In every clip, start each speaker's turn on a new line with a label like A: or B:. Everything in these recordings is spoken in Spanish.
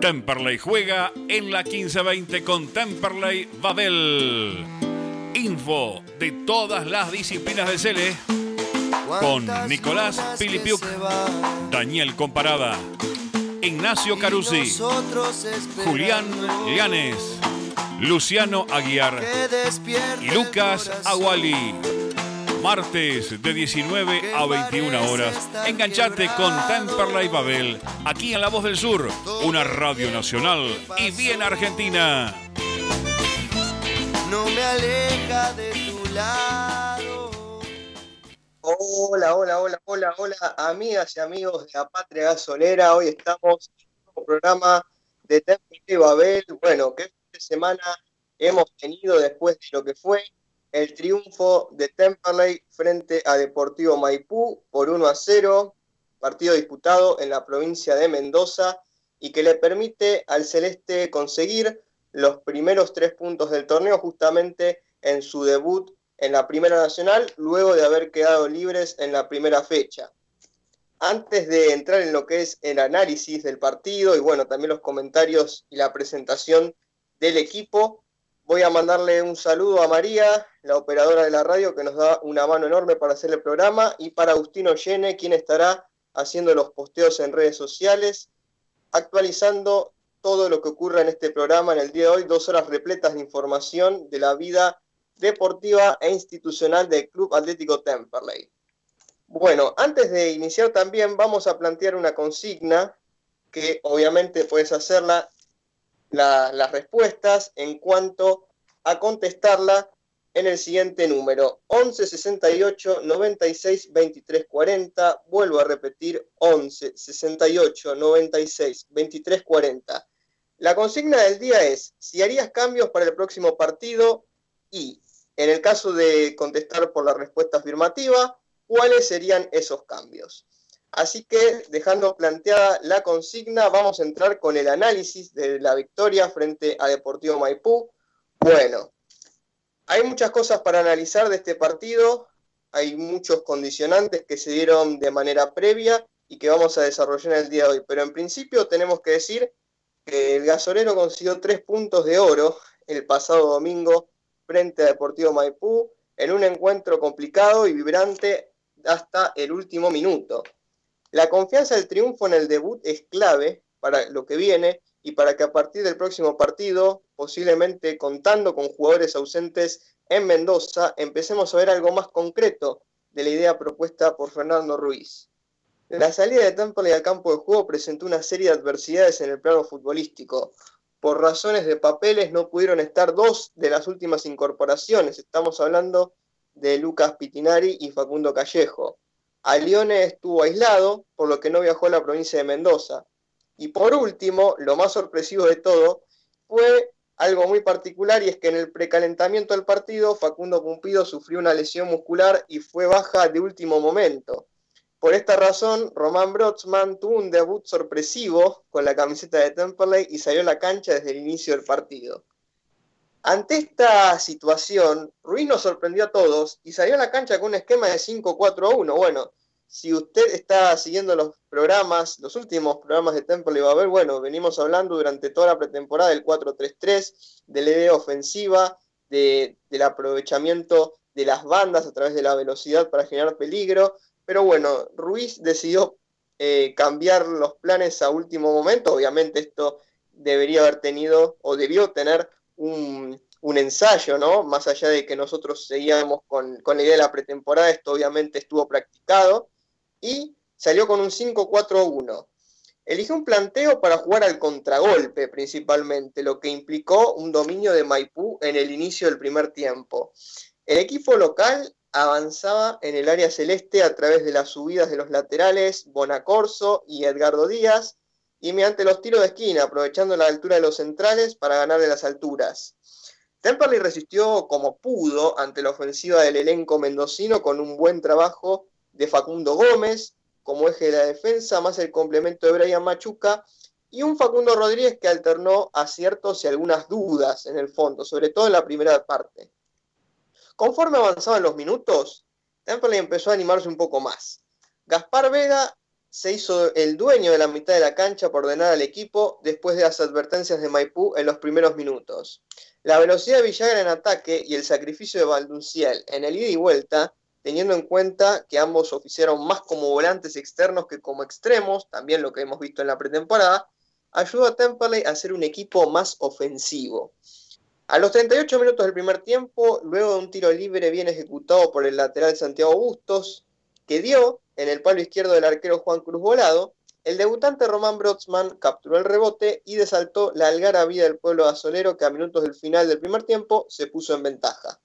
A: Temperley juega en la 15-20 con Temperley Babel. Info de todas las disciplinas de Cele con Nicolás Pilipiuk, Daniel Comparada, Ignacio Carusi, Julián Llanes, Luciano Aguiar y Lucas Aguali. Martes de 19 a 21 horas. Enganchate con Temperley Babel, aquí en La Voz del Sur, una radio nacional y bien argentina.
B: No me aleja de tu lado.
C: Hola, hola, hola, hola, hola, amigas y amigos de la Patria Gasolera. Hoy estamos en un programa de Temperley Babel. Bueno, qué fin de semana hemos tenido después de lo que fue el triunfo de Temperley frente a Deportivo Maipú por 1 a 0, partido disputado en la provincia de Mendoza y que le permite al Celeste conseguir los primeros tres puntos del torneo justamente en su debut en la Primera Nacional, luego de haber quedado libres en la primera fecha. Antes de entrar en lo que es el análisis del partido y bueno, también los comentarios y la presentación del equipo, Voy a mandarle un saludo a María, la operadora de la radio, que nos da una mano enorme para hacer el programa, y para Agustino Llene, quien estará haciendo los posteos en redes sociales, actualizando todo lo que ocurre en este programa en el día de hoy, dos horas repletas de información de la vida deportiva e institucional del Club Atlético Temperley. Bueno, antes de iniciar también vamos a plantear una consigna que obviamente puedes hacerla las respuestas en cuanto a contestarla en el siguiente número. 11 68 96 23 40 vuelvo a repetir 11 68 96 23 40 la consigna del día es si harías cambios para el próximo partido y en el caso de contestar por la respuesta afirmativa cuáles serían esos cambios Así que, dejando planteada la consigna, vamos a entrar con el análisis de la victoria frente a Deportivo Maipú. Bueno, hay muchas cosas para analizar de este partido, hay muchos condicionantes que se dieron de manera previa y que vamos a desarrollar en el día de hoy. Pero en principio tenemos que decir que el gasolero consiguió tres puntos de oro el pasado domingo frente a Deportivo Maipú en un encuentro complicado y vibrante hasta el último minuto. La confianza del triunfo en el debut es clave para lo que viene y para que a partir del próximo partido, posiblemente contando con jugadores ausentes en Mendoza, empecemos a ver algo más concreto de la idea propuesta por Fernando Ruiz. La salida de Temple al campo de juego presentó una serie de adversidades en el plano futbolístico. Por razones de papeles no pudieron estar dos de las últimas incorporaciones. Estamos hablando de Lucas Pitinari y Facundo Callejo. Alione estuvo aislado, por lo que no viajó a la provincia de Mendoza. Y por último, lo más sorpresivo de todo, fue algo muy particular y es que en el precalentamiento del partido Facundo Cumpido sufrió una lesión muscular y fue baja de último momento. Por esta razón, Román Brotzman tuvo un debut sorpresivo con la camiseta de Temperley y salió a la cancha desde el inicio del partido. Ante esta situación, Ruiz nos sorprendió a todos y salió a la cancha con un esquema de 5-4-1. Bueno, si usted está siguiendo los programas, los últimos programas de Temple y Babel, bueno, venimos hablando durante toda la pretemporada del 4-3-3, de la idea ofensiva, del aprovechamiento de las bandas a través de la velocidad para generar peligro. Pero bueno, Ruiz decidió eh, cambiar los planes a último momento. Obviamente esto debería haber tenido o debió tener un, ensayo, ¿no? Más allá de que nosotros seguíamos con, con, la idea de la pretemporada, esto obviamente estuvo practicado y salió con un 5-4-1. Eligió un planteo para jugar al contragolpe principalmente, lo que implicó un dominio de Maipú en el inicio del primer tiempo. El equipo local avanzaba en el área celeste a través de las subidas de los laterales Bonacorso y Edgardo Díaz, y mediante los tiros de esquina, aprovechando la altura de los centrales para ganar de las alturas. Temperley resistió como pudo ante la ofensiva del elenco mendocino con un buen trabajo de Facundo Gómez como eje de la defensa, más el complemento de Brian Machuca y un Facundo Rodríguez que alternó aciertos y algunas dudas en el fondo, sobre todo en la primera parte. Conforme avanzaban los minutos, Temperley empezó a animarse un poco más. Gaspar Vega se hizo el dueño de la mitad de la cancha por ordenar al equipo después de las advertencias de Maipú en los primeros minutos. La velocidad de Villagra en ataque y el sacrificio de Valdunciel en el ida y vuelta, teniendo en cuenta que ambos oficiaron más como volantes externos que como extremos, también lo que hemos visto en la pretemporada, ayudó a Temperley a ser un equipo más ofensivo. A los 38 minutos del primer tiempo, luego de un tiro libre bien ejecutado por el lateral Santiago Bustos, que dio en el palo izquierdo del arquero Juan Cruz Volado, el debutante Román Brotzman capturó el rebote y desaltó la algarabía del pueblo azolero que a minutos del final del primer tiempo se puso en ventaja.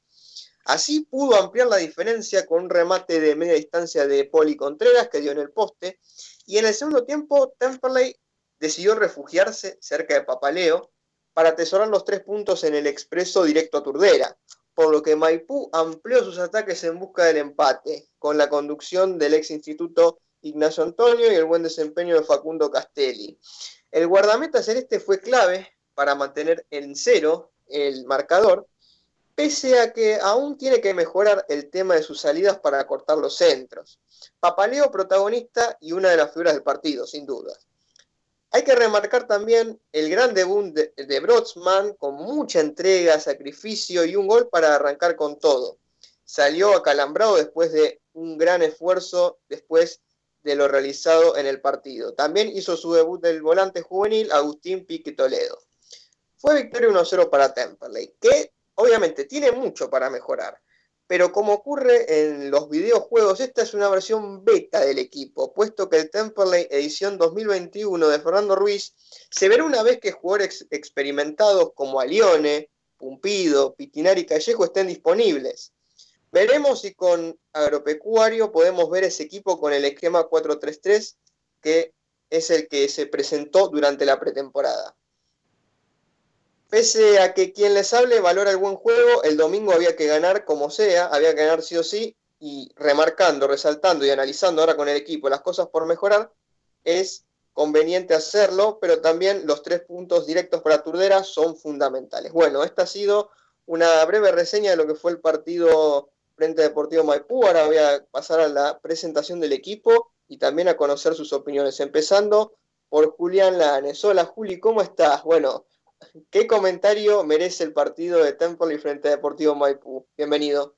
C: Así pudo ampliar la diferencia con un remate de media distancia de Poli Contreras que dio en el poste y en el segundo tiempo Temperley decidió refugiarse cerca de Papaleo para atesorar los tres puntos en el expreso directo a Turdera, por lo que Maipú amplió sus ataques en busca del empate, con la conducción del ex instituto Ignacio Antonio y el buen desempeño de Facundo Castelli. El guardameta celeste fue clave para mantener en cero el marcador, pese a que aún tiene que mejorar el tema de sus salidas para cortar los centros. Papaleo protagonista y una de las figuras del partido, sin duda. Hay que remarcar también el gran debut de, de con mucha entrega, sacrificio y un gol para arrancar con todo. Salió acalambrado después de un gran esfuerzo después de lo realizado en el partido. También hizo su debut del volante juvenil Agustín Pique Toledo. Fue victoria 1-0 para Temperley, que obviamente tiene mucho para mejorar pero como ocurre en los videojuegos, esta es una versión beta del equipo, puesto que el Temperley edición 2021 de Fernando Ruiz se verá una vez que jugadores experimentados como Alione, Pumpido, Pitinari y Callejo estén disponibles. Veremos si con Agropecuario podemos ver ese equipo con el esquema 4-3-3 que es el que se presentó durante la pretemporada. Pese a que quien les hable valora el buen juego, el domingo había que ganar como sea, había que ganar sí o sí, y remarcando, resaltando y analizando ahora con el equipo las cosas por mejorar, es conveniente hacerlo, pero también los tres puntos directos para Turdera son fundamentales. Bueno, esta ha sido una breve reseña de lo que fue el partido frente a Deportivo Maipú. Ahora voy a pasar a la presentación del equipo y también a conocer sus opiniones, empezando por Julián Lanes. Hola Juli, ¿cómo estás? Bueno, ¿Qué comentario merece el partido de Temple y frente a Deportivo Maipú? Bienvenido.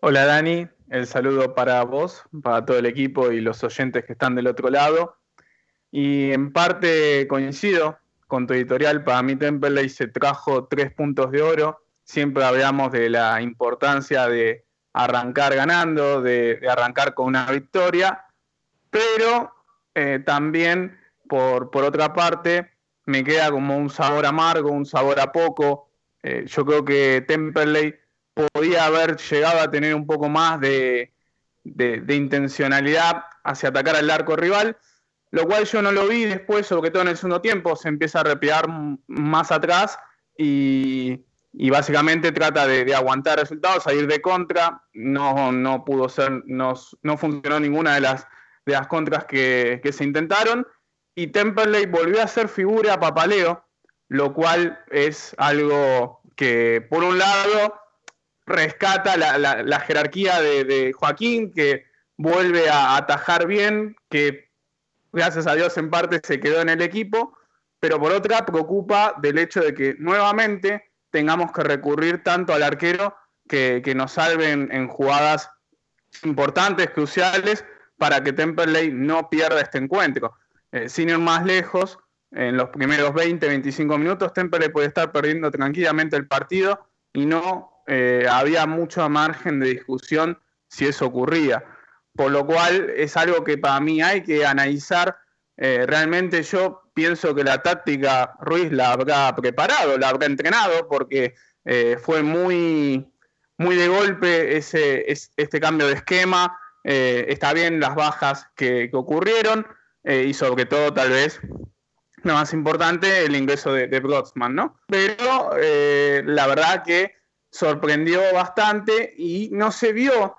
D: Hola Dani, el saludo para vos, para todo el equipo y los oyentes que están del otro lado. Y en parte coincido con tu editorial, para mí Temple se trajo tres puntos de oro. Siempre hablamos de la importancia de arrancar ganando, de, arrancar con una victoria, pero eh, también por, por otra parte me queda como un sabor amargo, un sabor a poco. Eh, yo creo que Temperley podía haber llegado a tener un poco más de, intencionalidad hacia atacar al arco rival, lo cual yo no lo vi después, sobre todo en el segundo tiempo, se empieza a repear más atrás y, básicamente trata de, aguantar resultados, salir de contra, no, no pudo ser, no, no funcionó ninguna de las, de las contras que, que se intentaron y Temperley volvió a ser figura papaleo, lo cual es algo que, por un lado, rescata la, jerarquía de, Joaquín, que vuelve a atajar bien, que gracias a Dios en parte se quedó en el equipo, pero por otra preocupa del hecho de que nuevamente tengamos que recurrir tanto al arquero que, nos salven en jugadas importantes, cruciales, para que Temperley no pierda este encuentro. Eh, sin ir más lejos, en los primeros 20, 25 minutos, Temple puede estar perdiendo tranquilamente el partido y no eh, había mucho margen de discusión si eso ocurría. Por lo cual es algo que para mí hay que analizar. Eh, realmente yo pienso que la táctica Ruiz la habrá preparado, la habrá entrenado, porque fue muy, muy de golpe ese, este cambio de esquema. está bien las bajas que ocurrieron eh, y sobre todo tal vez lo más importante, el ingreso de, de ¿no? Pero eh, la verdad que sorprendió bastante y no se vio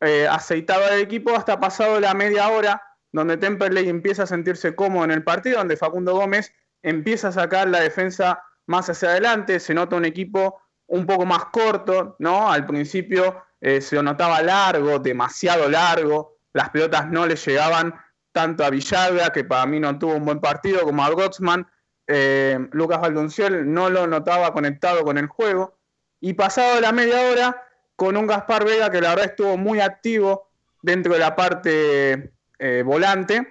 D: eh, aceitado el equipo hasta pasado la media hora, donde Temperley empieza a sentirse cómodo en el partido, donde Facundo Gómez empieza a sacar la defensa más hacia adelante, se nota un equipo un poco más corto, ¿no? Al principio se notaba largo, demasiado largo, las pelotas no le llegaban tanto a Villagra, que para mí no tuvo un buen partido, como a Gotzman. Eh, Lucas Valdonciel no lo notaba conectado con el juego. Y pasado la media hora, con un Gaspar Vega que la verdad estuvo muy activo dentro de la parte eh, volante,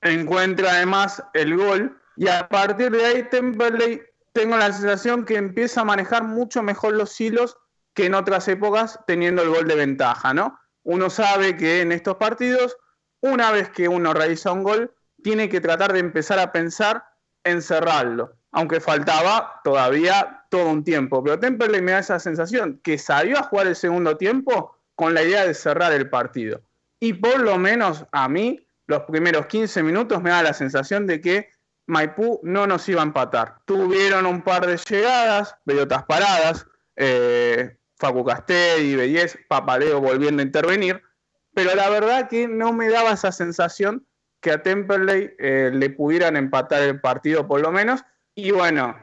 D: encuentra además el gol. Y a partir de ahí, Temperley tengo la sensación que empieza a manejar mucho mejor los hilos que en otras épocas, teniendo el gol de ventaja, ¿no? Uno sabe que en estos partidos una vez que uno realiza un gol, tiene que tratar de empezar a pensar en cerrarlo, aunque faltaba todavía todo un tiempo. Pero Temperley me da esa sensación que salió a jugar el segundo tiempo con la idea de cerrar el partido. Y por lo menos a mí, los primeros 15 minutos me da la sensación de que Maipú no nos iba a empatar. Tuvieron un par de llegadas, bellotas paradas, eh, Facu Castelli, Bellez, Papaleo volviendo a intervenir, pero la verdad que no me daba esa sensación que a Temperley eh, le pudieran empatar el partido por lo menos. Y bueno,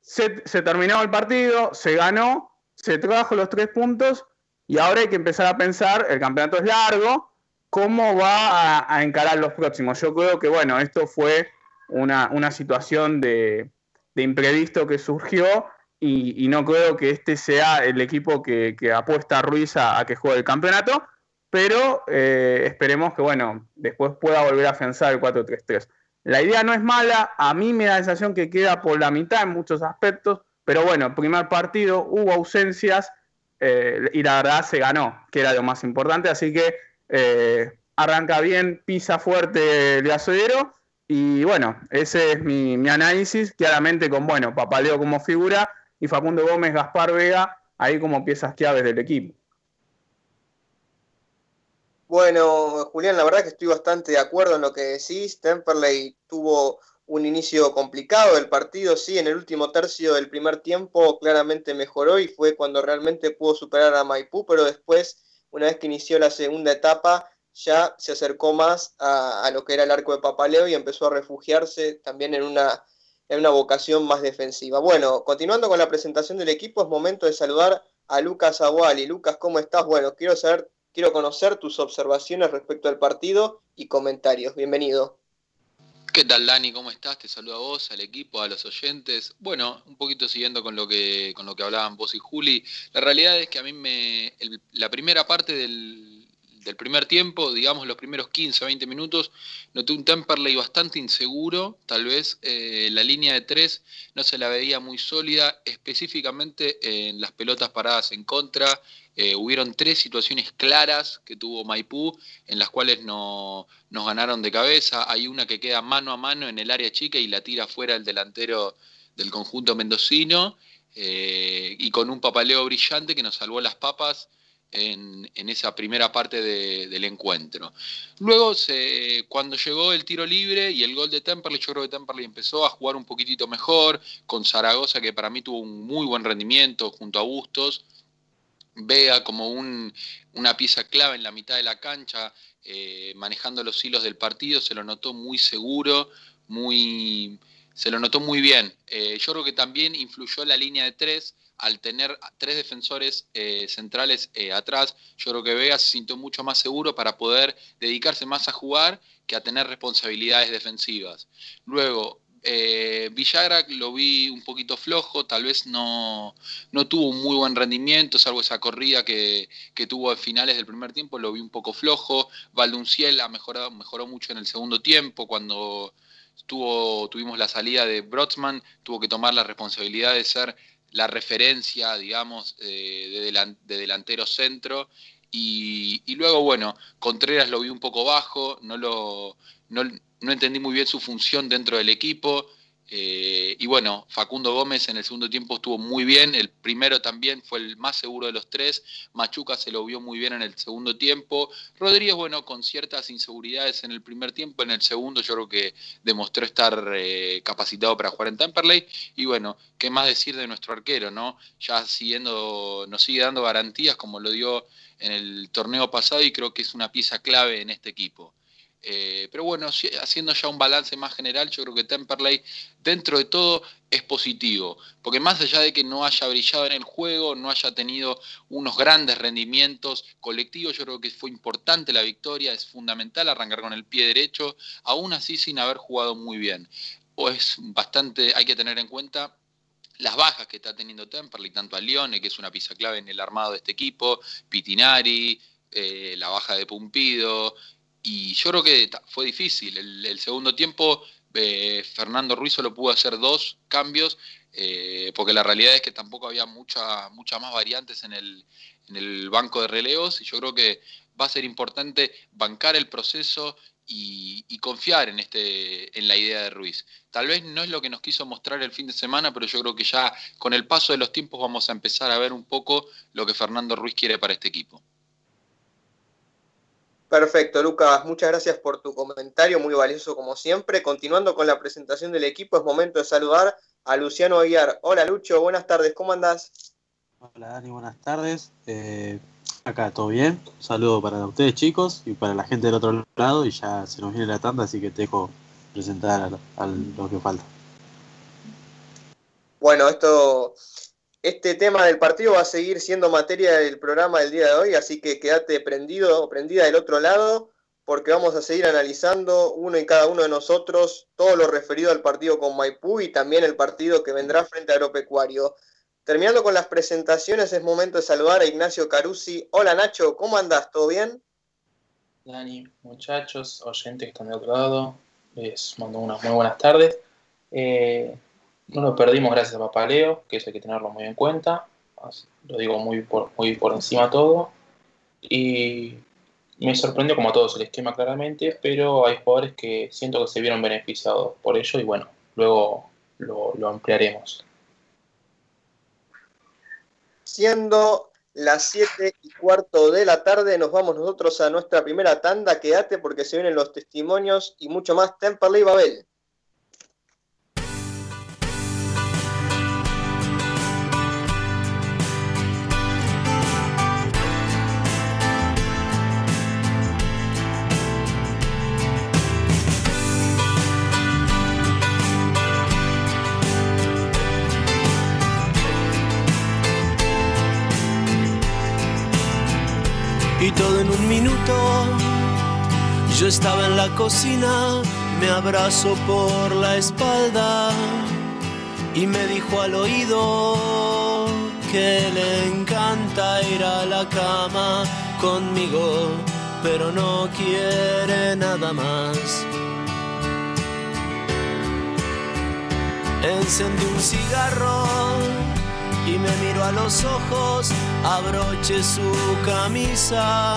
D: se, terminó el partido, se ganó, se trajo los tres puntos y ahora hay que empezar a pensar, el campeonato es largo, cómo va a, encarar los próximos. Yo creo que bueno, esto fue una, situación de, imprevisto que surgió y, no creo que este sea el equipo que, apuesta a Ruiz a que juegue el campeonato pero eh, esperemos que, bueno, después pueda volver a afianzar el 4-3-3. La idea no es mala, a mí me da la sensación que queda por la mitad en muchos aspectos, pero bueno, primer partido, hubo ausencias eh, y la verdad se ganó, que era lo más importante, así que eh, arranca bien, pisa fuerte el gasolero y bueno, ese es mi, mi análisis, claramente con, bueno, Papaleo como figura y Facundo Gómez, Gaspar Vega, ahí como piezas claves del equipo.
C: Bueno, Julián, la verdad que estoy bastante de acuerdo en lo que decís. Temperley tuvo un inicio complicado del partido, sí, en el último tercio del primer tiempo claramente mejoró y fue cuando realmente pudo superar a Maipú, pero después, una vez que inició la segunda etapa, ya se acercó más a, lo que era el arco de Papaleo y empezó a refugiarse también en una, en una vocación más defensiva. Bueno, continuando con la presentación del equipo, es momento de saludar a Lucas Aguali. Lucas, ¿cómo estás? Bueno, quiero saber Quiero conocer tus observaciones respecto al partido y comentarios. Bienvenido.
E: ¿Qué tal, Dani? ¿Cómo estás? Te saludo a vos, al equipo, a los oyentes. Bueno, un poquito siguiendo con lo que, con lo que hablaban vos y Juli. La realidad es que a mí me. la primera parte del, del primer tiempo, digamos los primeros 15, 20 minutos, noté un Temperley bastante inseguro, tal vez eh, la línea de tres no se la veía muy sólida, específicamente en las pelotas paradas en contra. Eh, hubieron tres situaciones claras que tuvo Maipú, en las cuales no, nos ganaron de cabeza. Hay una que queda mano a mano en el área chica y la tira fuera el delantero del conjunto mendocino, eh, y con un papaleo brillante que nos salvó las papas en, esa primera parte del encuentro. Luego, cuando llegó el tiro libre y el gol de Temperley, yo creo que Temperley empezó a jugar un poquitito mejor, con Zaragoza, que para mí tuvo un muy buen rendimiento junto a Bustos. Vea como una pieza clave en la mitad de la cancha, eh, manejando los hilos del partido, se lo notó muy seguro, muy, se lo notó muy bien. Eh, yo creo que también influyó la línea de tres, al tener tres defensores eh, centrales eh, atrás, yo creo que Vega se sintió mucho más seguro para poder dedicarse más a jugar que a tener responsabilidades defensivas. Luego, eh, Villagra lo vi un poquito flojo, tal vez no, no, tuvo un muy buen rendimiento, salvo esa corrida que, tuvo a finales del primer tiempo, lo vi un poco flojo. Valdunciel ha mejorado, mejoró mucho en el segundo tiempo, cuando tuvo, tuvimos la salida de Brotzman, tuvo que tomar la responsabilidad de ser la referencia, digamos, eh, de, delantero centro. Y, luego, bueno, Contreras lo vi un poco bajo, no, lo, no, no entendí muy bien su función dentro del equipo. Eh, y bueno, Facundo Gómez en el segundo tiempo estuvo muy bien, el primero también fue el más seguro de los tres, Machuca se lo vio muy bien en el segundo tiempo, Rodríguez, bueno, con ciertas inseguridades en el primer tiempo, en el segundo yo creo que demostró estar eh, capacitado para jugar en Temperley, y bueno, qué más decir de nuestro arquero, ¿no? Ya siguiendo, nos sigue dando garantías como lo dio en el torneo pasado y creo que es una pieza clave en este equipo. Eh, pero bueno, haciendo ya un balance más general, yo creo que Temperley, dentro de todo, es positivo. Porque más allá de que no haya brillado en el juego, no haya tenido unos grandes rendimientos colectivos, yo creo que fue importante la victoria, es fundamental arrancar con el pie derecho, aún así sin haber jugado muy bien. O es bastante, hay que tener en cuenta las bajas que está teniendo Temperley, tanto a Lione, que es una pieza clave en el armado de este equipo, Pitinari, eh, la baja de Pumpido, y yo creo que fue difícil. El, segundo tiempo, eh, Fernando Ruiz solo pudo hacer dos cambios, eh, porque la realidad es que tampoco había muchas mucha más variantes en el, en el banco de relevos, y yo creo que va a ser importante bancar el proceso y, y, confiar en, este, en la idea de Ruiz. Tal vez no es lo que nos quiso mostrar el fin de semana, pero yo creo que ya con el paso de los tiempos vamos a empezar a ver un poco lo que Fernando Ruiz quiere para este equipo.
C: Perfecto, Lucas, muchas gracias por tu comentario, muy valioso como siempre. Continuando con la presentación del equipo, es momento de saludar a Luciano Aguiar. Hola Lucho, buenas tardes, ¿cómo andás?
F: Hola Dani, buenas tardes. Eh, acá todo bien. Un saludo para ustedes chicos y para la gente del otro lado y ya se nos viene la tanda, así que te dejo presentar a lo que falta.
C: Bueno, esto este tema del partido va a seguir siendo materia del programa del día de hoy, así que quédate prendido o prendida del otro lado, porque vamos a seguir analizando uno y cada uno de nosotros todo lo referido al partido con Maipú y también el partido que vendrá frente a Agropecuario. Terminando con las presentaciones, es momento de saludar a Ignacio Carusi. Hola Nacho, ¿cómo andás? ¿Todo bien?
G: Dani, muchachos, oyentes que están de otro lado, les mando unas muy buenas tardes. Eh, no lo perdimos gracias a Papaleo, que eso hay que tenerlo muy en cuenta. lo digo muy por, muy por encima todo. Y me sorprendió como a todos el esquema claramente, pero hay jugadores que siento que se vieron beneficiados por ello y bueno, luego lo, lo ampliaremos.
C: Siendo las 7 y cuarto de la tarde, nos vamos nosotros a nuestra primera tanda. Quédate porque se vienen los testimonios y mucho más. Temperley Babel.
H: Yo estaba en la cocina, me abrazó por la espalda y me dijo al oído que le encanta ir a la cama conmigo, pero no quiere nada más. Encendí un cigarro y me miro a los ojos, abroche su camisa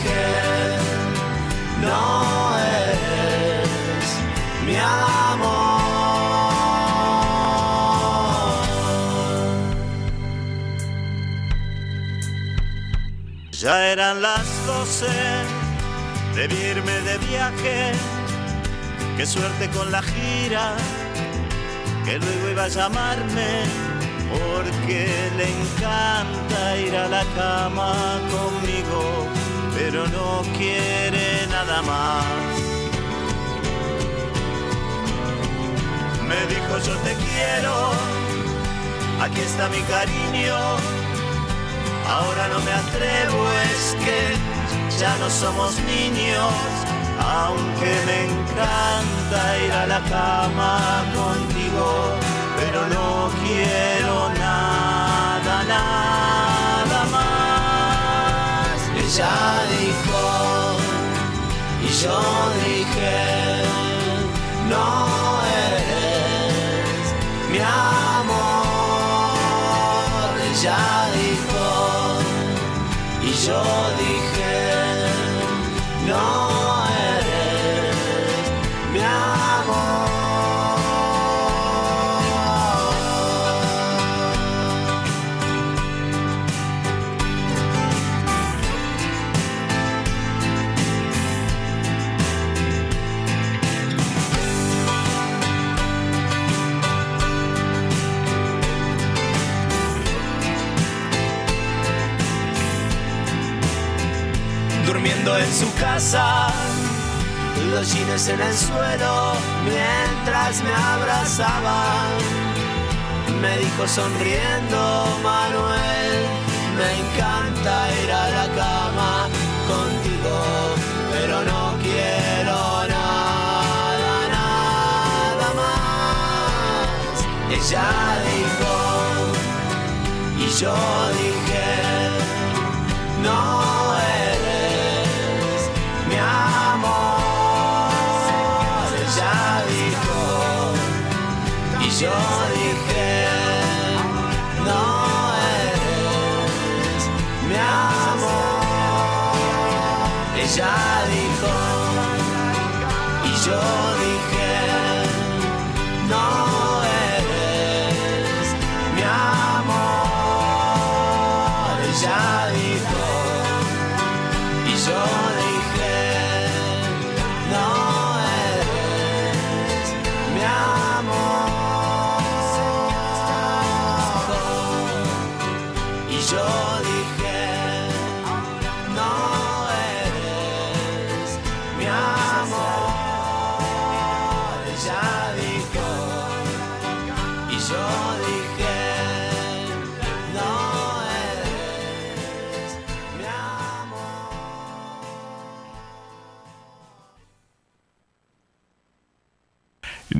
H: Ya eran las doce, de irme de viaje, qué suerte con la gira, que luego iba a llamarme porque le encanta ir a la cama conmigo, pero no quiere nada más. Me dijo yo te quiero, aquí está mi cariño, ahora no me atrevo, es que ya no somos niños, aunque me encanta ir a la cama contigo pero no quiero nada, nada más. Ella dijo y yo dije, no eres mi amor. Ella dijo y En su casa, los jeans en el suelo, mientras me abrazaban. Me dijo sonriendo Manuel, me encanta ir a la cama contigo, pero no quiero nada, nada más. Ella dijo, y yo dije, no yo dije, no eres mi amor. Ella dijo, y yo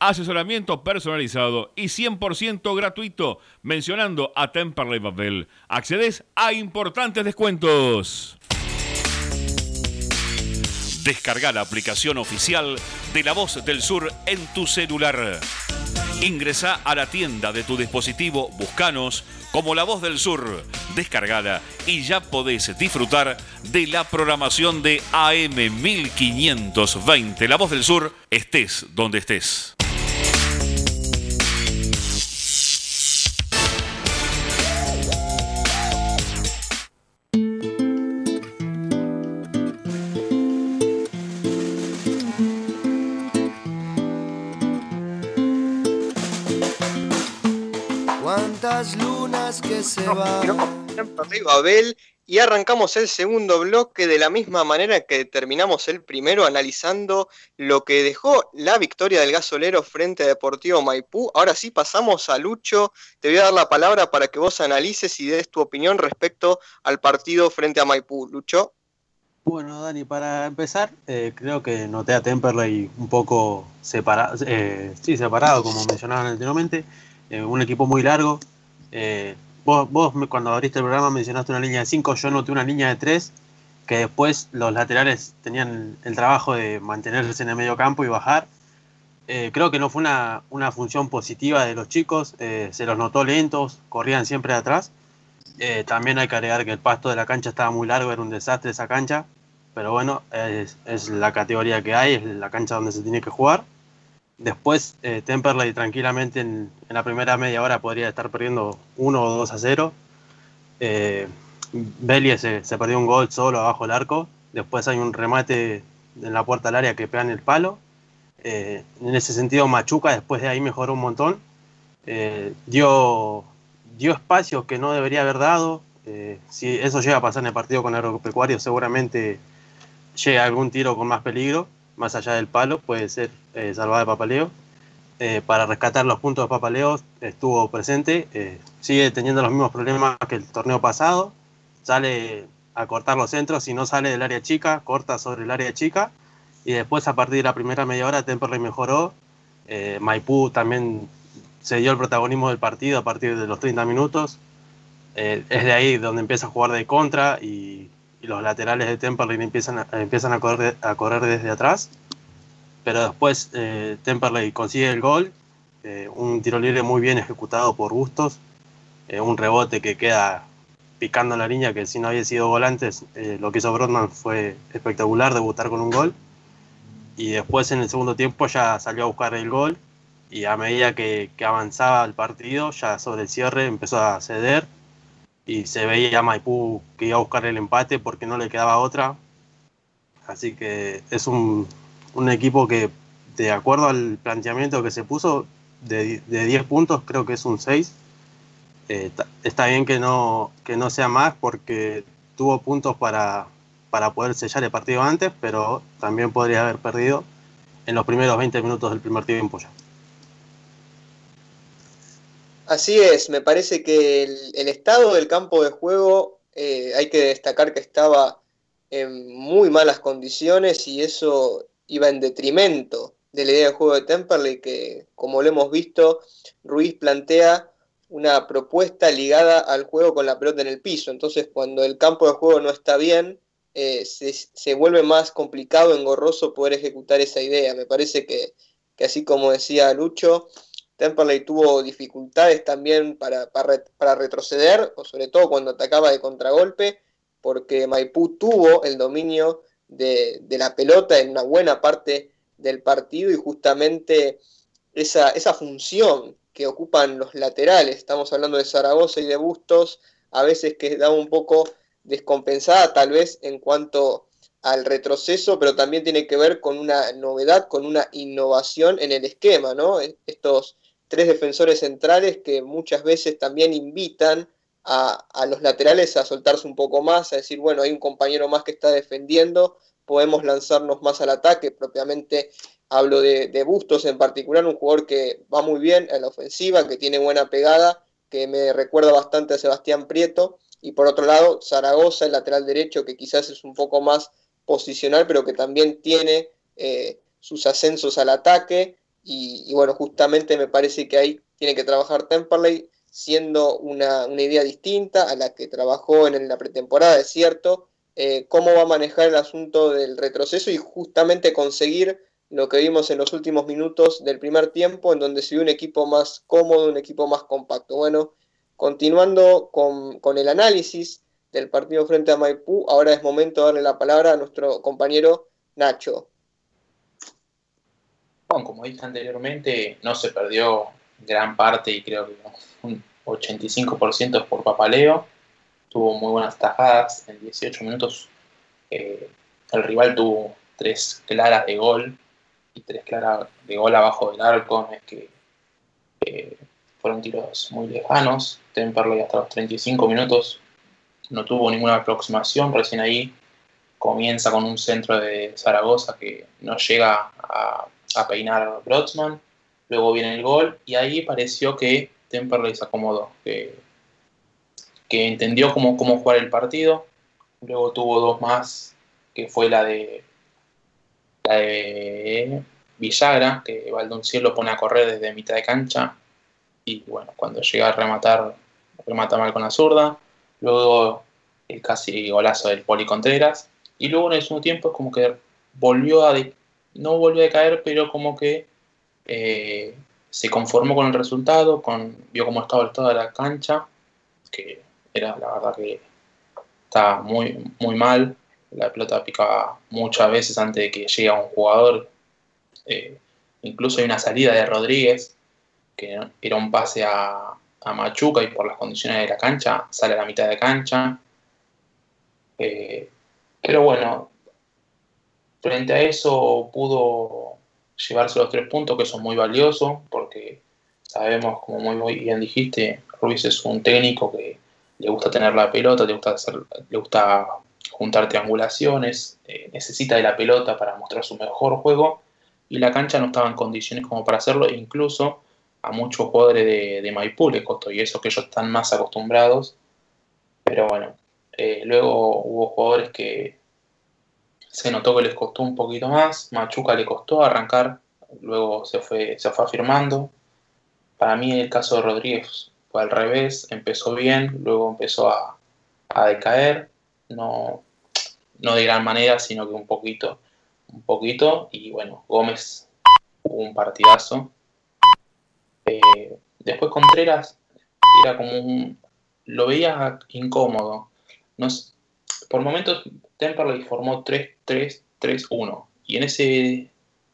A: Asesoramiento personalizado y 100% gratuito. Mencionando a Temperley Babel. Accedes a importantes descuentos. Descarga la aplicación oficial de La Voz del Sur en tu celular. Ingresa a la tienda de tu dispositivo, buscanos como La Voz del Sur. Descargala y ya podés disfrutar de la programación de AM 1520. La Voz del Sur, estés donde estés.
H: Que se.
C: Temperley Babel y arrancamos el segundo bloque de la misma manera que terminamos el primero analizando lo que dejó la victoria del gasolero frente a Deportivo Maipú. Ahora sí pasamos a Lucho, te voy a dar la palabra para que vos analices y des tu opinión respecto al partido frente a Maipú. Lucho.
F: Bueno, Dani, para empezar, eh, creo que noté a Temperley un poco separa eh, sí, separado, como mencionaban anteriormente. Eh, un equipo muy largo. Eh, vos, vos cuando abriste el programa mencionaste una línea de 5, yo noté una línea de 3, que después los laterales tenían el trabajo de mantenerse en el medio campo y bajar. Eh, creo que no fue una, una función positiva de los chicos, eh, se los notó lentos, corrían siempre atrás. Eh, también hay que agregar que el pasto de la cancha estaba muy largo, era un desastre esa cancha, pero bueno, es, es la categoría que hay, es la cancha donde se tiene que jugar. Después, eh, Temperley tranquilamente en, la primera media hora podría estar perdiendo 1 o 2 a 0. Eh, se, se perdió un gol solo abajo del arco. Después hay un remate en la puerta del área que pega en el palo. Eh, en ese sentido, Machuca después de ahí mejoró un montón. Eh, dio, dio que no debería haber dado. Eh, si eso llega a pasar en el partido con Agropecuario, seguramente llega algún tiro con más peligro, más allá del palo, puede ser eh, salvada de Papaleo. Eh, para rescatar los puntos de Papaleo estuvo presente, eh, sigue teniendo los mismos problemas que el torneo pasado, sale a cortar los centros, si no sale del área chica, corta sobre el área chica, y después a partir de la primera media hora Temperley mejoró, eh, Maipú también se dio el protagonismo del partido a partir de los 30 minutos, es de ahí donde empieza a jugar de contra y, los laterales de Temperley empiezan empiezan a, correr, a correr desde atrás. Pero después eh, Temperley consigue el gol, eh, un tiro libre muy bien ejecutado por Bustos, un rebote que queda picando la línea, que si no había sido gol antes, lo que hizo Brodman fue espectacular, debutar con un gol. Y después en el segundo tiempo ya salió a buscar el gol y a medida que, avanzaba el partido, ya sobre el cierre empezó a ceder y se veía Maipú que iba a buscar el empate porque no le quedaba otra. Así que es un, un equipo que, de acuerdo al planteamiento que se puso, de, de 10 puntos creo que es un 6. Eh, está bien que no, que no sea más porque tuvo puntos para, para poder sellar el partido antes, pero también podría haber perdido en los primeros 20 minutos del primer tiempo ya.
C: Así es, me parece que el, estado del campo de juego eh, hay que destacar que estaba en muy malas condiciones y eso iba en detrimento de la idea de juego de Temperley que, como lo hemos visto, Ruiz plantea una propuesta ligada al juego con la pelota en el piso. Entonces, cuando el campo de juego no está bien, eh, se, vuelve más complicado, engorroso poder ejecutar esa idea. Me parece que, que así como decía Lucho, Temperley tuvo dificultades también para, para, retroceder, o sobre todo cuando atacaba de contragolpe, porque Maipú tuvo el dominio de, la pelota en una buena parte del partido y justamente esa, esa función que ocupan los laterales, estamos hablando de Zaragoza y de Bustos, a veces queda un poco descompensada tal vez en cuanto al retroceso, pero también tiene que ver con una novedad, con una innovación en el esquema, ¿no? Estos tres defensores centrales que muchas veces también invitan a, los laterales a soltarse un poco más, a decir, bueno, hay un compañero más que está defendiendo, podemos lanzarnos más al ataque, propiamente hablo de, Bustos en particular, un jugador que va muy bien en la ofensiva, que tiene buena pegada, que me recuerda bastante a Sebastián Prieto, y por otro lado, Zaragoza, el lateral derecho, que quizás es un poco más posicional, pero que también tiene eh, sus ascensos al ataque, y, bueno, justamente me parece que ahí tiene que trabajar Temperley siendo una, idea distinta a la que trabajó en, la pretemporada, es cierto, eh, cómo va a manejar el asunto del retroceso y justamente conseguir lo que vimos en los últimos minutos del primer tiempo, en donde se vio un equipo más cómodo, un equipo más compacto. Bueno, continuando con, con el análisis del partido frente a Maipú, ahora es momento de darle la palabra a nuestro compañero Nacho.
G: Bueno, como dije anteriormente, no se perdió gran parte y creo que un 85% por Papaleo. Tuvo muy buenas tajadas en 18 minutos. Eh, el rival tuvo tres claras de gol y tres claras de gol abajo del arco. Es que eh, fueron tiros muy lejanos. Temperley hasta los 35 minutos no tuvo ninguna aproximación. Recién ahí comienza con un centro de Zaragoza que no llega a a peinar a Brodsman, luego viene el gol y ahí pareció que Temperley se acomodó, que, que entendió cómo, cómo jugar el partido, luego tuvo dos más, que fue la de, la de Villagra, que Valdonciel lo pone a correr desde mitad de cancha. Y bueno, cuando llega a rematar, remata mal con la zurda, luego el casi golazo del Poli Contreras. Y luego en el segundo tiempo es como que volvió a, no volvió a caer, pero como que eh, se conformó con el resultado, con, vio cómo estaba el la cancha, que era la verdad que estaba muy, muy mal. La pelota picaba muchas veces antes de que llegue un jugador. Eh, incluso hay una salida de Rodríguez, que era un pase a, a, Machuca y por las condiciones de la cancha sale a la mitad de cancha. Eh, pero bueno, Frente a eso pudo llevarse los tres puntos, que son muy valiosos, porque sabemos, como muy, bien dijiste, Ruiz es un técnico que le gusta tener la pelota, le gusta, le gusta juntar triangulaciones, eh, necesita de la pelota para mostrar su mejor juego, y la cancha no estaba en condiciones como para hacerlo, e incluso a muchos jugadores de, de Maipú les costó, y eso que ellos están más acostumbrados, pero bueno, eh, luego hubo jugadores que se notó que les costó un poquito más. Machuca le costó arrancar, luego se fue, se fue afirmando. Para mí el caso de Rodríguez fue al revés, empezó bien, luego empezó a, decaer, no, no de gran manera, sino que un poquito, un poquito, y bueno, Gómez hubo un partidazo. Eh, después Contreras era como un, lo veía incómodo. No, por momentos Temperley formó 3-3-3-1 y en ese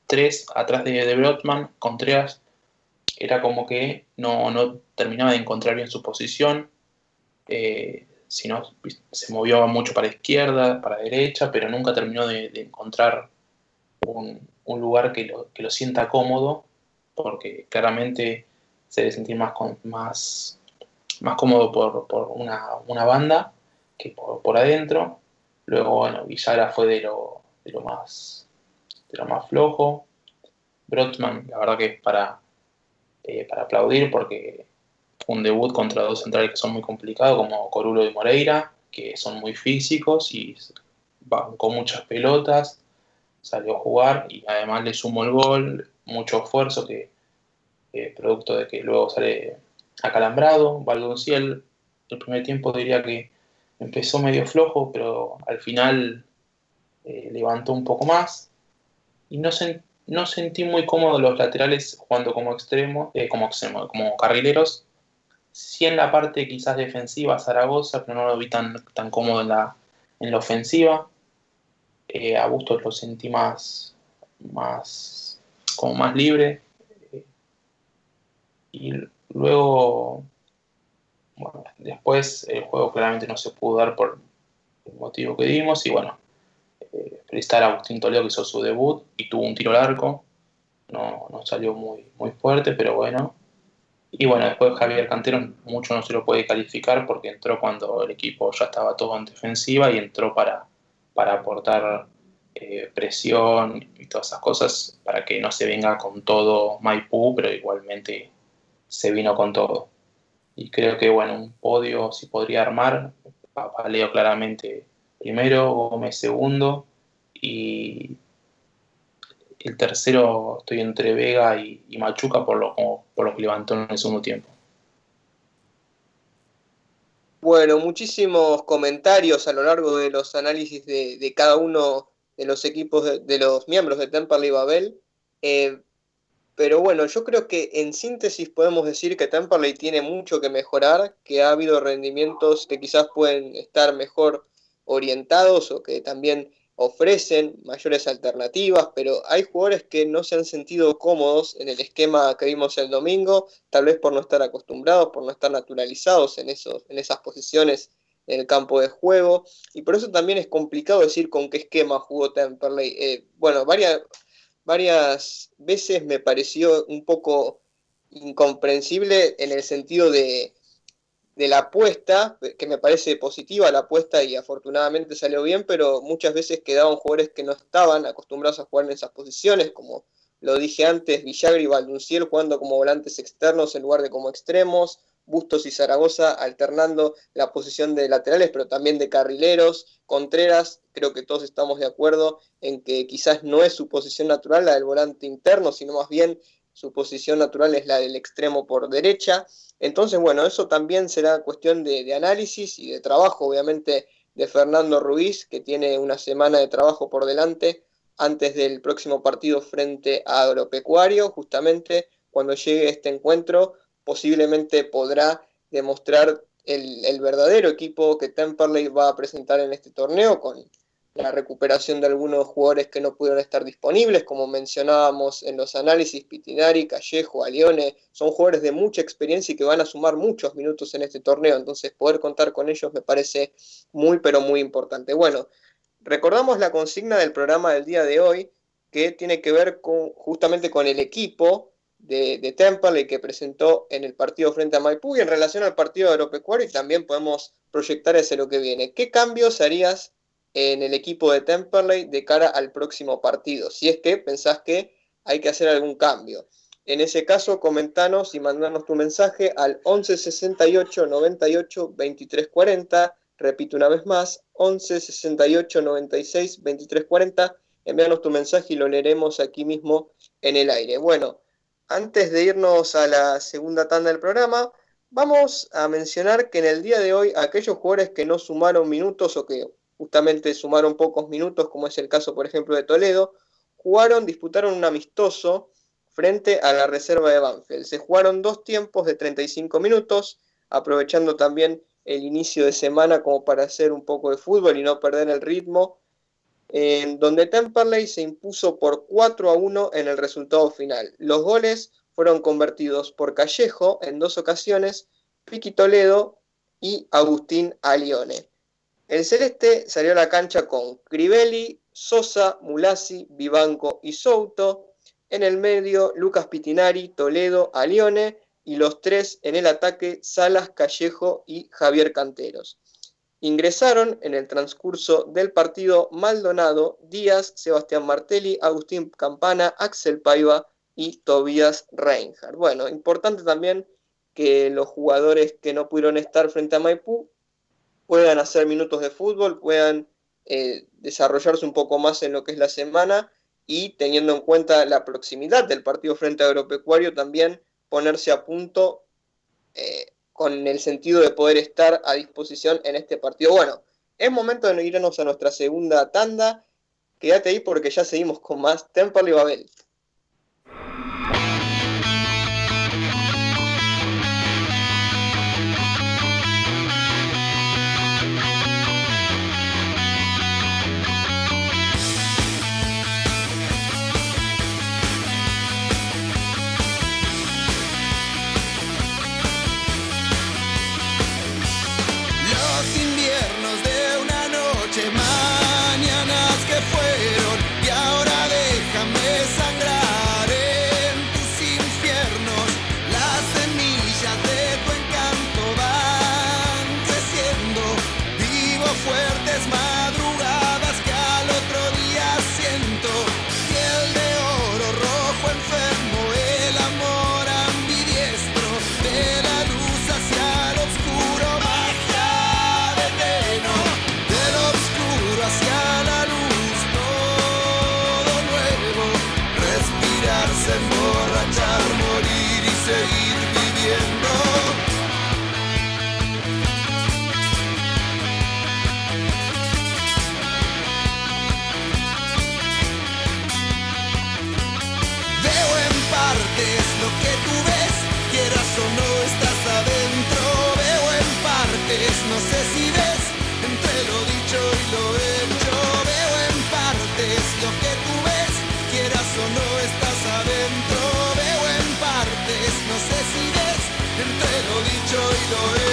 G: 3 atrás de, de Brotman, Contreras era como que no, no, terminaba de encontrar bien su posición, eh, sino se movió mucho para izquierda, para derecha, pero nunca terminó de, encontrar un, lugar que lo, que lo, sienta cómodo, porque claramente se debe sentir más, más, más cómodo por, por una, una, banda que por, por, adentro. Luego, bueno, Villara fue de lo, de lo, más, de lo más flojo. Brotman, la verdad que es para, eh, para aplaudir porque un debut contra dos centrales que son muy complicados como Corulo y Moreira, que son muy físicos y van con muchas pelotas, salió a jugar y además le sumó el gol, mucho esfuerzo que producto de que luego sale acalambrado. Valdonciel el primer tiempo diría que empezó medio flojo, pero al final eh, levantó un poco más y no se no sentí muy cómodo los laterales jugando como extremo, eh, como extremo, como carrileros. Sí en la parte quizás defensiva Zaragoza, pero no lo vi tan, tan cómodo en la, en la ofensiva. Eh, a Bustos lo sentí más, más, como más libre. y luego, bueno, después el juego claramente no se pudo dar por el motivo que dimos y bueno, felicitar a Agustín Toledo que hizo su debut y tuvo un tiro largo. No, no salió muy, muy fuerte, pero bueno. Y bueno, después Javier Cantero mucho no se lo puede calificar porque entró cuando el equipo ya estaba todo en defensiva y entró para, para aportar eh, presión y todas esas cosas para que no se venga con todo Maipú, pero igualmente se vino con todo. Y creo que bueno, un podio si podría armar, Leo claramente primero, Gómez segundo, y el tercero estoy entre Vega y, Machuca por lo, por lo que levantó en el segundo tiempo.
C: Bueno, muchísimos comentarios a lo largo de los análisis de, cada uno de los equipos de, los miembros de Temperley Babel. Eh, pero bueno, yo creo que en síntesis podemos decir que Temperley tiene mucho que mejorar, que ha habido rendimientos que quizás pueden estar mejor orientados o que también ofrecen mayores alternativas, pero hay jugadores que no se han sentido cómodos en el esquema que vimos el domingo, tal vez por no estar acostumbrados, por no estar naturalizados en, esos, en esas posiciones en el campo de juego, y por eso también es complicado decir con qué esquema jugó Temperley. Eh, bueno, varias, varias veces me pareció un poco incomprensible en el sentido de de la apuesta, que me parece positiva la apuesta y afortunadamente salió bien, pero muchas veces quedaban jugadores que no estaban acostumbrados a jugar en esas posiciones, como lo dije antes, Villagri y Valdunciel jugando como volantes externos en lugar de como extremos, Bustos y Zaragoza alternando la posición de laterales, pero también de carrileros, Contreras, creo que todos estamos de acuerdo en que quizás no es su posición natural la del volante interno, sino más bien su posición natural es la del extremo por derecha. Entonces, bueno, eso también será cuestión de, análisis y de trabajo, obviamente, de Fernando Ruiz, que tiene una semana de trabajo por delante antes del próximo partido frente a Agropecuario, justamente cuando llegue este encuentro, posiblemente podrá demostrar el, verdadero equipo que Temperley va a presentar en este torneo con la recuperación de algunos jugadores que no pudieron estar disponibles, como mencionábamos en los análisis, Pitinari, Callejo, Alione, son jugadores de mucha experiencia y que van a sumar muchos minutos en este torneo, entonces poder contar con ellos me parece muy, pero muy importante. Bueno, recordamos la consigna del programa del día de hoy, que tiene que ver con, justamente con el equipo de, de Temple que presentó en el partido frente a Maipú y en relación al partido agropecuario y también podemos proyectar hacia lo que viene. ¿Qué cambios harías en el equipo de Temperley de cara al próximo partido, si es que pensás que hay que hacer algún cambio. En ese caso, comentanos y mandanos tu mensaje al 11 68 98 23 40. Repito una vez más, 11 68 96 23 40. Envíanos tu mensaje y lo leeremos aquí mismo en el aire. Bueno, antes de irnos a la segunda tanda del programa, vamos a mencionar que en el día de hoy aquellos jugadores que no sumaron minutos o que justamente sumaron pocos minutos, como es el caso por ejemplo de Toledo, jugaron, disputaron un amistoso frente a la reserva de Banfield. Se jugaron dos tiempos de 35 minutos, aprovechando también el inicio de semana como para hacer un poco de fútbol y no perder el ritmo, en donde Temperley se impuso por 4 a 1 en el resultado final. Los goles fueron convertidos por Callejo en dos ocasiones, Piqui Toledo y Agustín Alione. El Celeste salió a la cancha con Crivelli, Sosa, Mulasi, Vivanco y Souto. En el medio, Lucas Pitinari, Toledo, Alione y los tres en el ataque, Salas, Callejo y Javier Canteros. Ingresaron en el transcurso del partido Maldonado, Díaz, Sebastián Martelli, Agustín Campana, Axel Paiva y Tobías Reinhardt. Bueno, importante también que los jugadores que no pudieron estar frente a Maipú puedan hacer minutos de fútbol, puedan eh, desarrollarse un poco más en lo que es la semana y teniendo en cuenta la proximidad del partido frente a Agropecuario también ponerse a punto eh, con el sentido de poder estar a disposición en este partido. Bueno, es momento de irnos a nuestra segunda tanda. Quédate ahí porque ya seguimos con más Temple y Babel.
H: otros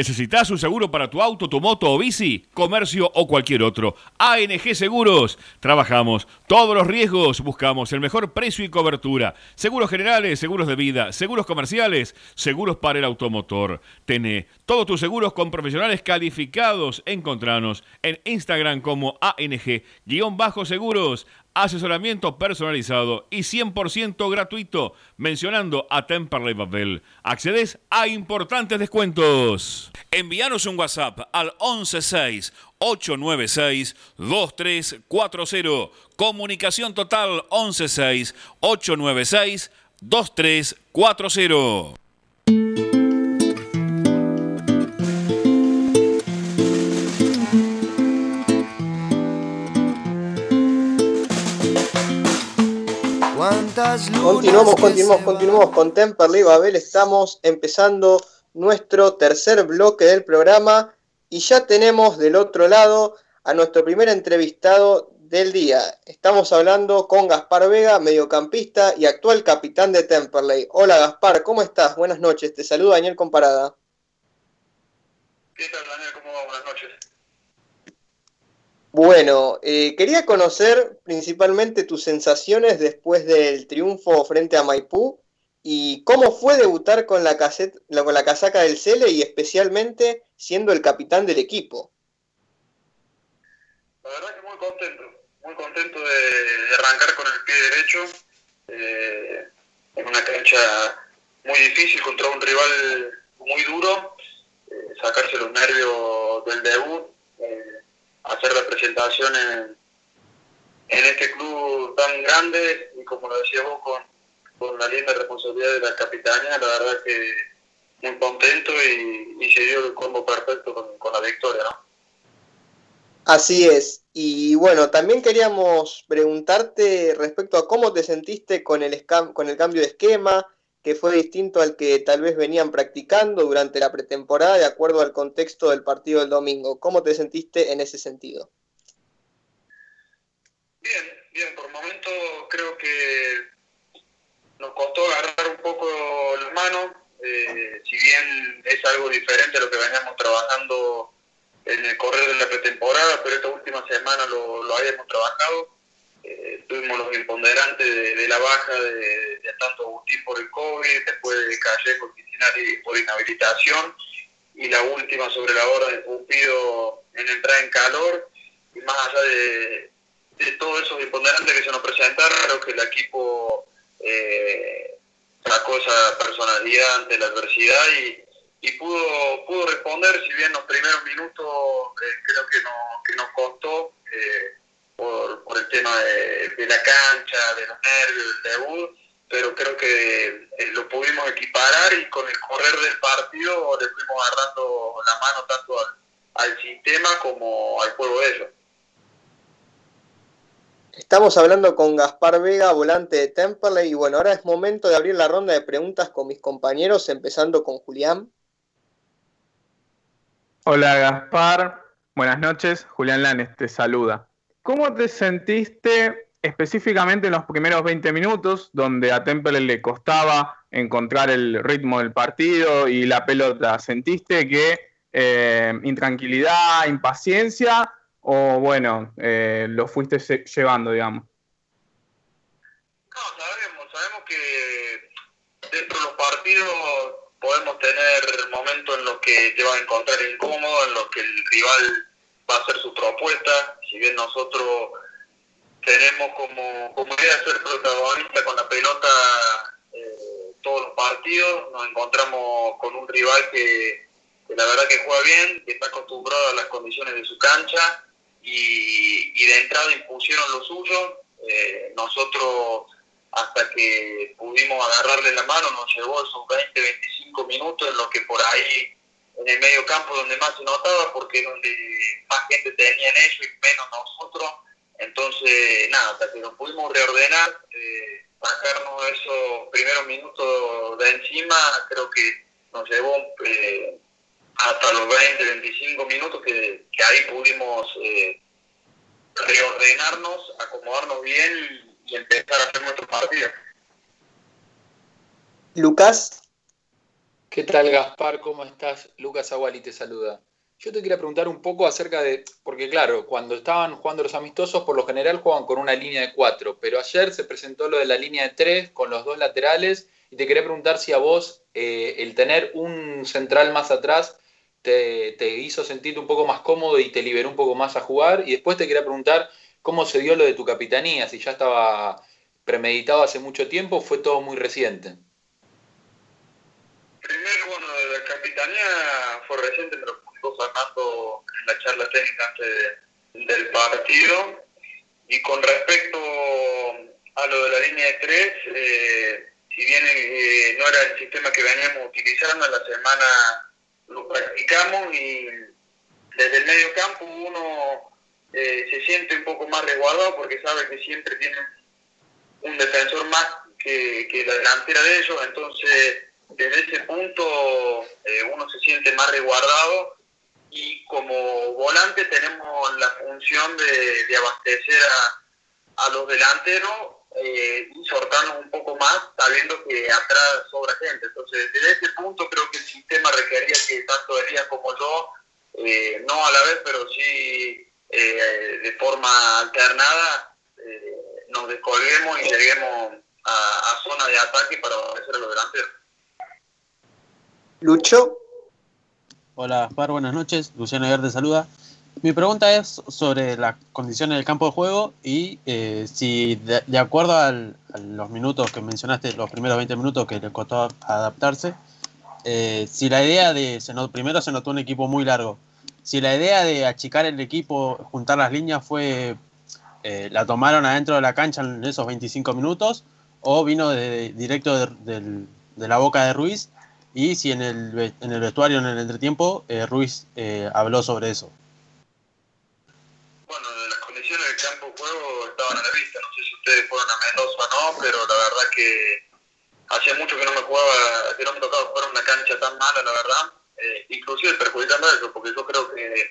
A: ¿Necesitas un seguro para tu auto, tu moto o bici, comercio o cualquier otro? ANG Seguros. Trabajamos todos los riesgos, buscamos el mejor precio y cobertura. Seguros generales, seguros de vida, seguros comerciales, seguros para el automotor. Tené todos tus seguros con profesionales calificados. Encontranos en Instagram como ANG-seguros asesoramiento personalizado y 100% gratuito mencionando a Temperley Babel. Accedes a importantes descuentos. Envíanos un WhatsApp al 116 896 2340. Comunicación total 116 896 2340.
C: Continuamos, continuamos, continuamos con Temperley Babel. Estamos empezando nuestro tercer bloque del programa y ya tenemos del otro lado a nuestro primer entrevistado del día. Estamos hablando con Gaspar Vega, mediocampista y actual capitán de Temperley. Hola Gaspar, ¿cómo estás? Buenas noches. Te saluda Daniel Comparada.
I: ¿Qué tal Daniel? ¿Cómo va? Buenas noches.
C: Bueno, eh, quería conocer principalmente tus sensaciones después del triunfo frente a Maipú y cómo fue debutar con la, con la casaca del Cele y especialmente siendo el capitán del equipo.
I: La verdad que muy contento, muy contento de, arrancar con el pie derecho eh, en una cancha muy difícil contra un rival muy duro, eh, sacarse los nervios del debut hacer representaciones en, en este club tan grande y como lo decía vos, con, con la linda responsabilidad de la capitanía, la verdad que muy contento y, y se dio el combo perfecto con, con la victoria, ¿no?
C: Así es. Y bueno, también queríamos preguntarte respecto a cómo te sentiste con el, con el cambio de esquema, que fue distinto al que tal vez venían practicando durante la pretemporada de acuerdo al contexto del partido del domingo. ¿Cómo te sentiste en ese sentido?
I: Bien, bien, por momento creo que nos costó agarrar un poco las manos, eh, si bien es algo diferente a lo que veníamos trabajando en el correr de la pretemporada, pero esta última semana lo, lo habíamos trabajado eh, tuvimos los imponderantes de, la baja de, tanto Agustín por el COVID, después de Callejo y por inhabilitación, y la última sobre la hora de Pupido en entrar en calor, y más allá de, todos esos imponderantes que se nos presentaron, creo que el equipo eh, sacó esa personalidad ante la adversidad y, pudo pudo responder, si bien los primeros minutos eh, creo que, no, que nos costó. Eh, por, el tema de, la cancha, de los nervios, del debut, pero creo que eh, lo pudimos equiparar y con el correr del partido le fuimos agarrando la mano tanto al, sistema como al juego de ellos.
C: Estamos hablando con Gaspar Vega, volante de Temperley, y bueno, ahora es momento de abrir la ronda de preguntas con mis compañeros, empezando con Julián.
D: Hola Gaspar, buenas noches, Julián Lanes te saluda. ¿Cómo te sentiste específicamente en los primeros 20 minutos, donde a Temple le costaba encontrar el ritmo del partido y la pelota? ¿Sentiste que eh, intranquilidad, impaciencia o bueno, eh, lo fuiste llevando, digamos?
I: No, sabemos, sabemos que dentro de los partidos podemos tener momentos en los que te vas a encontrar incómodo, en los que el rival va a hacer su propuesta, si bien nosotros tenemos como, como idea ser protagonista con la pelota eh, todos los partidos, nos encontramos con un rival que, la verdad que juega bien, que está acostumbrado a las condiciones de su cancha y, y de entrada impusieron lo suyo. Eh, nosotros hasta que pudimos agarrarle la mano nos llevó esos 20, 25 minutos en los que por ahí en el medio campo donde más se notaba porque donde más gente tenía en eso y menos nosotros. Entonces, nada, hasta que nos pudimos reordenar, eh, sacarnos esos primeros minutos de encima, creo que nos llevó eh, hasta los 20, 25 minutos que, ahí pudimos eh, reordenarnos, acomodarnos bien y, y empezar a hacer nuestro partido.
C: Lucas.
E: ¿Qué tal, Gaspar? ¿Cómo estás? Lucas Aguali te saluda. Yo te quería preguntar un poco acerca de, porque claro, cuando estaban jugando los amistosos, por lo general juegan con una línea de cuatro, pero ayer se presentó lo de la línea de tres con los dos laterales y te quería preguntar si a vos eh, el tener un central más atrás te, hizo sentir un poco más cómodo y te liberó un poco más a jugar. Y después te quería preguntar cómo se dio lo de tu capitanía, si ya estaba premeditado hace mucho tiempo o fue todo muy reciente.
I: Primero, bueno, la capitanía fue reciente, pero sacando en la charla técnica antes del partido. Y con respecto a lo de la línea de tres, eh, si bien eh, no era el sistema que veníamos utilizando, en la semana lo practicamos y desde el medio campo uno eh, se siente un poco más resguardado porque sabe que siempre tiene un defensor más que, que la delantera de ellos, entonces desde ese punto uno se siente más resguardado y como volante tenemos la función de, abastecer a, los delanteros eh, y soltarnos un poco más sabiendo que atrás sobra gente. Entonces, desde ese punto creo que el sistema requería que tanto Elías como yo, eh, no a la vez, pero sí eh, de forma alternada, eh, nos descolguemos y lleguemos a, a, zona de ataque para abastecer a los delanteros.
C: Lucho.
F: Hola, Gaspar, buenas noches. Luciano te saluda. Mi pregunta es sobre las condiciones del campo de juego y eh, si de, acuerdo a los minutos que mencionaste, los primeros 20 minutos que le costó adaptarse, eh, si la idea de, se primero se notó un equipo muy largo, si la idea de achicar el equipo, juntar las líneas fue, eh, la tomaron adentro de la cancha en esos 25 minutos o vino de, directo de la boca de Ruiz y si en el, en el vestuario, en el entretiempo, eh, Ruiz eh, habló sobre eso.
I: Condiciones del campo de juego estaban a la vista. No sé si ustedes fueron a Mendoza o no, pero la verdad que hacía mucho que no me jugaba, que no me tocaba jugar una cancha tan mala, la verdad. Eh, inclusive perjudicando a ellos, porque yo creo que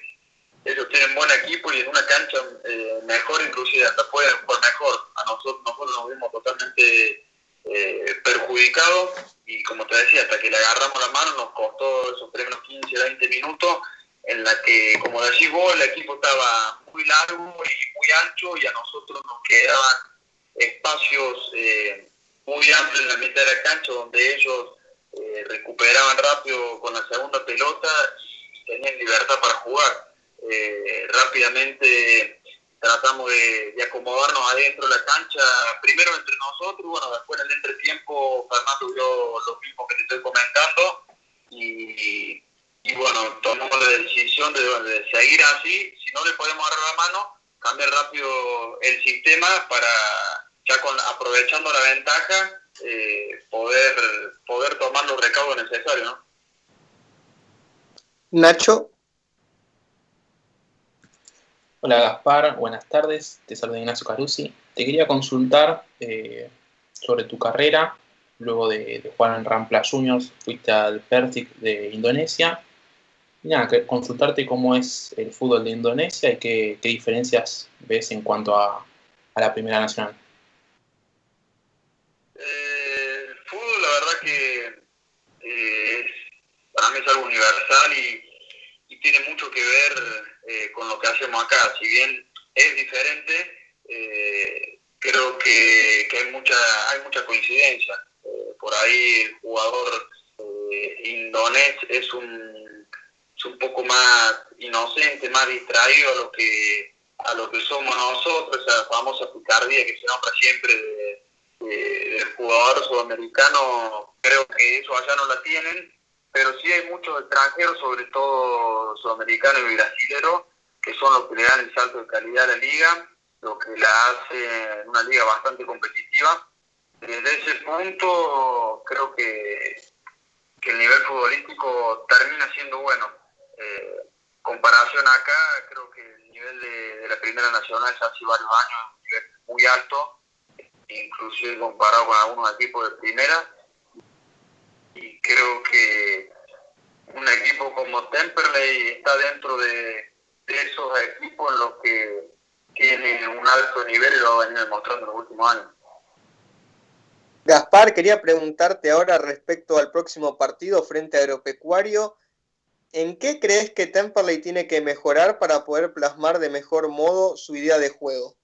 I: ellos tienen buen equipo y en una cancha eh, mejor, inclusive hasta pueden jugar mejor. A nosotros, nosotros nos vimos totalmente eh, perjudicados y como te decía, hasta que le agarramos la mano nos costó esos primeros 15, 20 minutos en la que, como decís vos, el equipo estaba muy largo y ancho y a nosotros nos quedaban espacios eh, muy amplios en la mitad de la cancha donde ellos eh, recuperaban rápido con la segunda pelota y tenían libertad para jugar. Eh, rápidamente tratamos de, acomodarnos adentro de la cancha, primero entre nosotros, bueno, después en el entretiempo Fernando vio lo mismo que te estoy comentando y, bueno, tomamos la decisión de, seguir así, si no le podemos agarrar la mano, cambiar rápido el sistema para, ya con aprovechando la ventaja, eh, poder, poder tomar los recaudos necesarios, ¿no?
C: Nacho.
G: Hola Gaspar, buenas tardes, te saluda Ignacio Carusi. Te quería consultar eh, sobre tu carrera, luego de, jugar en Rampla Juniors, fuiste al Pertic de Indonesia. Nada, consultarte cómo es el fútbol de Indonesia y qué, diferencias ves en cuanto a, la Primera Nacional.
I: Eh, el fútbol, la verdad que eh, para mí es algo universal y tiene mucho que ver eh, con lo que hacemos acá. Si bien es diferente, creo que, hay mucha hay mucha coincidencia. Por ahí el jugador indonés es un, un poco más inocente, más distraído a lo que a lo que somos nosotros, esa famosa picardía que se nombra siempre del jugador sudamericano, creo que eso allá no la tienen pero sí hay muchos extranjeros, sobre todo sudamericanos y brasileños, que son los que le dan el salto de calidad a la liga, lo que la hace una liga bastante competitiva. Desde ese punto creo que, el nivel futbolístico termina siendo bueno. Eh, comparación acá, creo que el nivel de, la Primera Nacional ya hace varios años un nivel muy alto, inclusive comparado con algunos equipos de Primera y creo que un equipo como Temperley está dentro de, esos equipos en los que tienen un alto nivel y lo han venido demostrando en los últimos años.
C: Gaspar, quería preguntarte ahora respecto al próximo partido frente a Agropecuario. ¿En qué crees que Temperley tiene que mejorar para poder plasmar de mejor modo su idea de juego?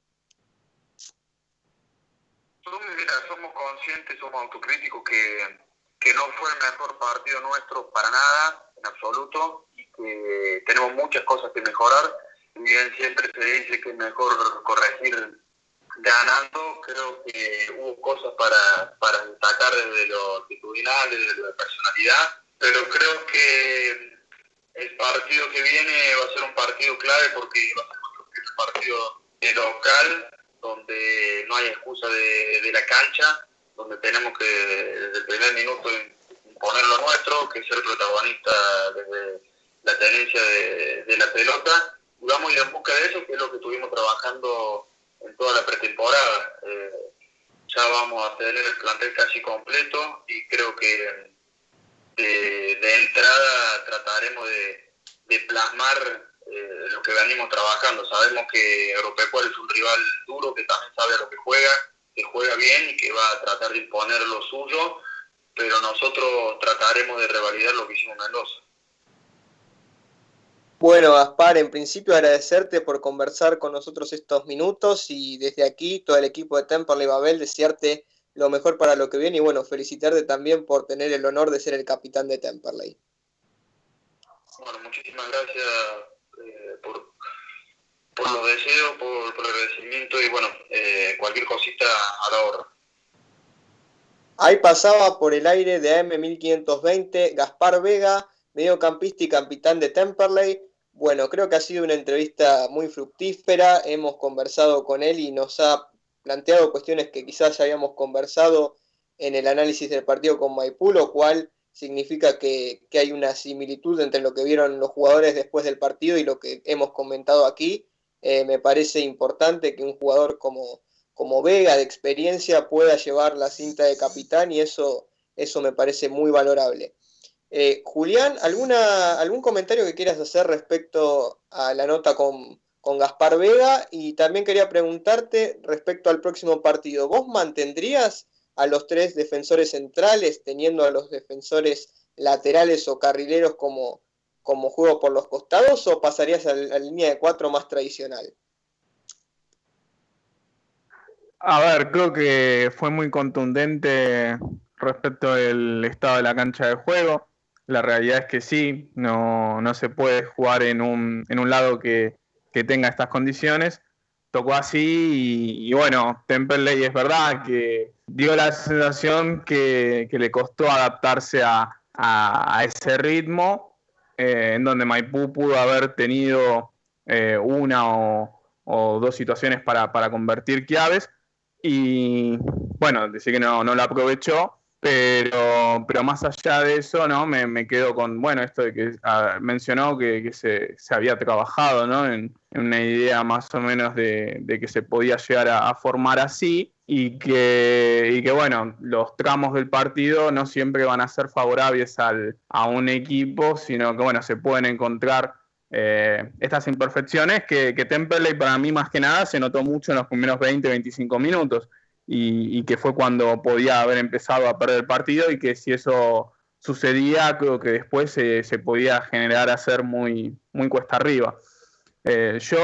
I: somos conscientes, somos autocríticos que, que no fue el mejor partido nuestro para nada, en absoluto, y que tenemos muchas cosas que mejorar. Bien, siempre se dice que es mejor corregir ganando, creo que hubo cosas para, para destacar desde lo actitudinal, desde la personalidad, pero creo que el partido que viene va a ser un partido clave porque va a ser nuestro primer partido de local, donde no hay excusa de, la cancha, donde tenemos que desde el primer minuto imponer lo nuestro, que ser protagonista desde la tenencia de, de la pelota, y vamos a ir en busca de eso, que es lo que estuvimos trabajando en toda la pretemporada. Eh, ya vamos a tener el plantel casi completo y creo que de, entrada trataremos de, plasmar eh, lo que venimos trabajando. Sabemos que Agropecuario es un rival duro que también sabe a lo que juega, que juega bien y que va a tratar de imponer lo suyo, pero nosotros trataremos de revalidar lo que hicimos en Mendoza.
C: Bueno, Gaspar, en principio agradecerte por conversar con nosotros estos minutos y desde aquí todo el equipo de Temperley Babel desearte lo mejor para lo que viene y bueno, felicitarte también por tener el honor de ser el capitán de Temperley.
I: Bueno, muchísimas gracias eh, por, por, los deseos, por, el agradecimiento y bueno, eh, cualquier cosita a la hora.
C: Ahí pasaba por el aire de AM1520 Gaspar Vega mediocampista y capitán de Temperley. Bueno, creo que ha sido una entrevista muy fructífera, hemos conversado con él y nos ha planteado cuestiones que quizás ya habíamos conversado en el análisis del partido con Maipú, lo cual significa que, hay una similitud entre lo que vieron los jugadores después del partido y lo que hemos comentado aquí. Eh, me parece importante que un jugador como, como Vega de experiencia pueda llevar la cinta de capitán y eso, eso me parece muy valorable. Eh, Julián, ¿alguna, ¿algún comentario que quieras hacer respecto a la nota con, Gaspar Vega? Y también quería preguntarte respecto al próximo partido. ¿Vos mantendrías a los tres defensores centrales, teniendo a los defensores laterales o carrileros como, como juego por los costados, o pasarías a la, línea de cuatro más tradicional?
D: A ver, creo que fue muy contundente respecto del estado de la cancha de juego. La realidad es que sí, no, no se puede jugar en un, en un lado que, tenga estas condiciones. Tocó así y, bueno, Temperley es verdad que dio la sensación que, le costó adaptarse a, ese ritmo, eh, en donde Maipú pudo haber tenido eh, una o, dos situaciones para, para convertir claves y bueno, decir que no, no la aprovechó pero, pero más allá de eso, ¿no? Me, quedo con, bueno, esto de que mencionó que, se, se, había trabajado, ¿no? En, una idea más o menos de, que se podía llegar a, formar así y que, y que, bueno, los tramos del partido no siempre van a ser favorables al, a un equipo, sino que, bueno, se pueden encontrar eh, estas imperfecciones que, que para mí más que nada se notó mucho en los primeros 20, 25 minutos y, que fue cuando podía haber empezado a perder el partido y que si eso sucedía, creo que después se, podía generar a ser muy, muy cuesta arriba. Eh, yo,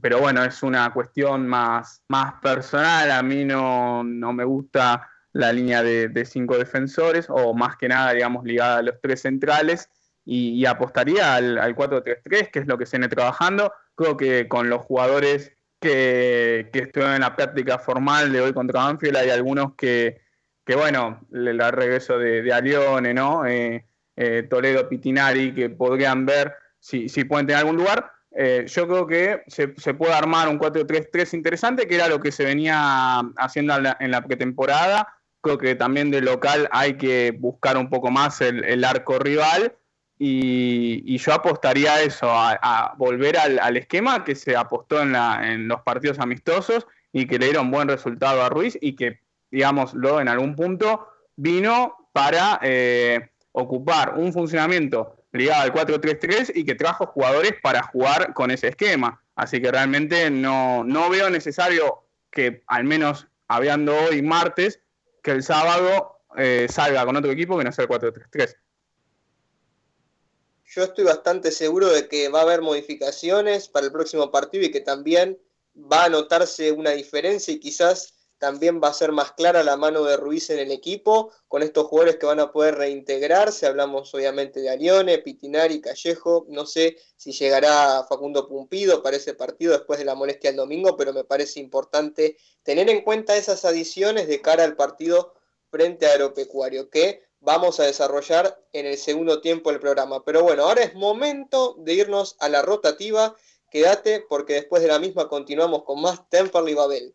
D: pero bueno, es una cuestión más, más personal, a mí no, me gusta la línea de, cinco defensores o más que nada, digamos, ligada a los tres centrales y, apostaría al, al 4-3-3, que es lo que se viene trabajando. Creo que con los jugadores que, que estuvieron en la práctica formal de hoy contra Banfield, hay algunos que, que bueno, el regreso de, de Alione, ¿no? Eh, eh, Toledo, Pitinari, que podrían ver si, si pueden tener algún lugar. Eh, yo creo que se, se, puede armar un 4-3-3 interesante, que era lo que se venía haciendo en la, pretemporada. Creo que también de local hay que buscar un poco más el, el arco rival y, yo apostaría a eso, a, volver al, esquema que se apostó en, la, en, los partidos amistosos y que le dieron buen resultado a Ruiz y que, digámoslo, en algún punto vino para eh, ocupar un funcionamiento ligado al 4-3-3 y que trajo jugadores para jugar con ese esquema. Así que realmente no, no veo necesario que, al menos hablando hoy martes, que el sábado eh, salga con otro equipo que no sea el 4-3-3.
C: Yo estoy bastante seguro de que va a haber modificaciones para el próximo partido y que también va a notarse una diferencia y quizás también va a ser más clara la mano de Ruiz en el equipo, con estos jugadores que van a poder reintegrarse. Hablamos obviamente de Arione, Pitinari, Callejo. No sé si llegará Facundo Pumpido para ese partido después de la molestia el domingo, pero me parece importante tener en cuenta esas adiciones de cara al partido frente a Aeropecuario, que vamos a desarrollar en el segundo tiempo del programa. Pero bueno, ahora es momento de irnos a la rotativa. Quédate porque después de la misma continuamos con más Temperley Babel.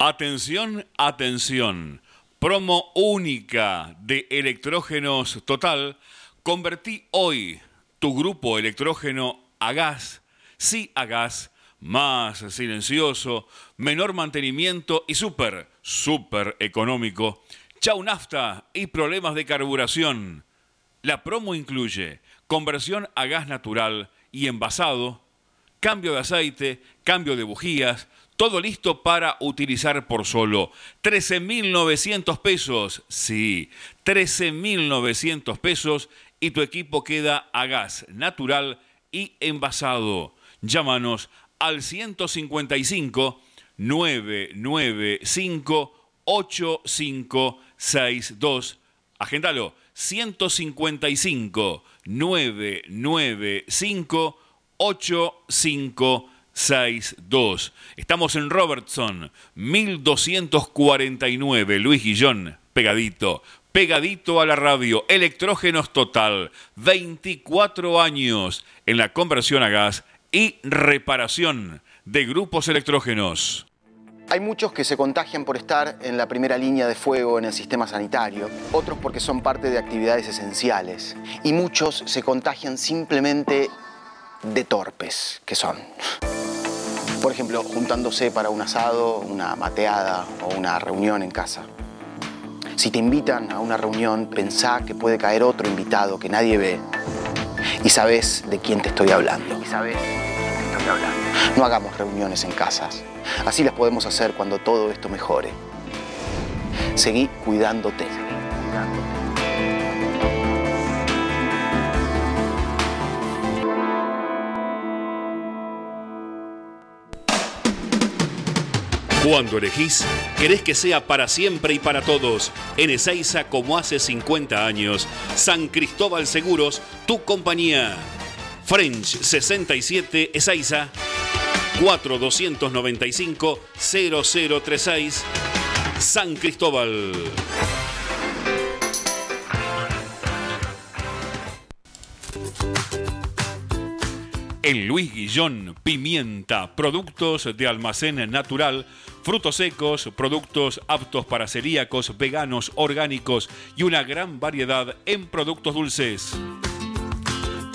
A: Atención, atención. Promo única de electrógenos total. Convertí hoy tu grupo electrógeno a gas. Sí a gas. Más silencioso, menor mantenimiento y súper, súper económico. Chau nafta y problemas de carburación. La promo incluye conversión a gas natural y envasado, cambio de aceite, cambio de bujías, todo listo para utilizar por solo 13.900 pesos. Sí, 13.900 pesos y tu equipo queda a gas natural y envasado. Llámanos al 155 995 8562. Agéndalo. 155 995 8562. 62. Estamos en Robertson, 1249, Luis Guillón, pegadito, pegadito a la radio, electrógenos total, 24 años en la conversión a gas y reparación de grupos electrógenos.
J: Hay muchos que se contagian por estar en la primera línea de fuego en el sistema sanitario, otros porque son parte de actividades esenciales y muchos se contagian simplemente de torpes que son. Por ejemplo, juntándose para un asado, una mateada o una reunión en casa. Si te invitan a una reunión, pensá que puede caer otro invitado que nadie ve y sabes de quién te estoy hablando. Y sabes de quién te estoy hablando. No hagamos reuniones en casas. Así las podemos hacer cuando todo esto mejore. Seguí cuidándote. Seguí cuidándote.
A: Cuando elegís, querés que sea para siempre y para todos. En Ezeiza, como hace 50 años. San Cristóbal Seguros, tu compañía. French 67 Ezeiza 4295 0036 San Cristóbal. En Luis Guillón, pimienta, productos de almacén natural frutos secos, productos aptos para celíacos, veganos, orgánicos y una gran variedad en productos dulces.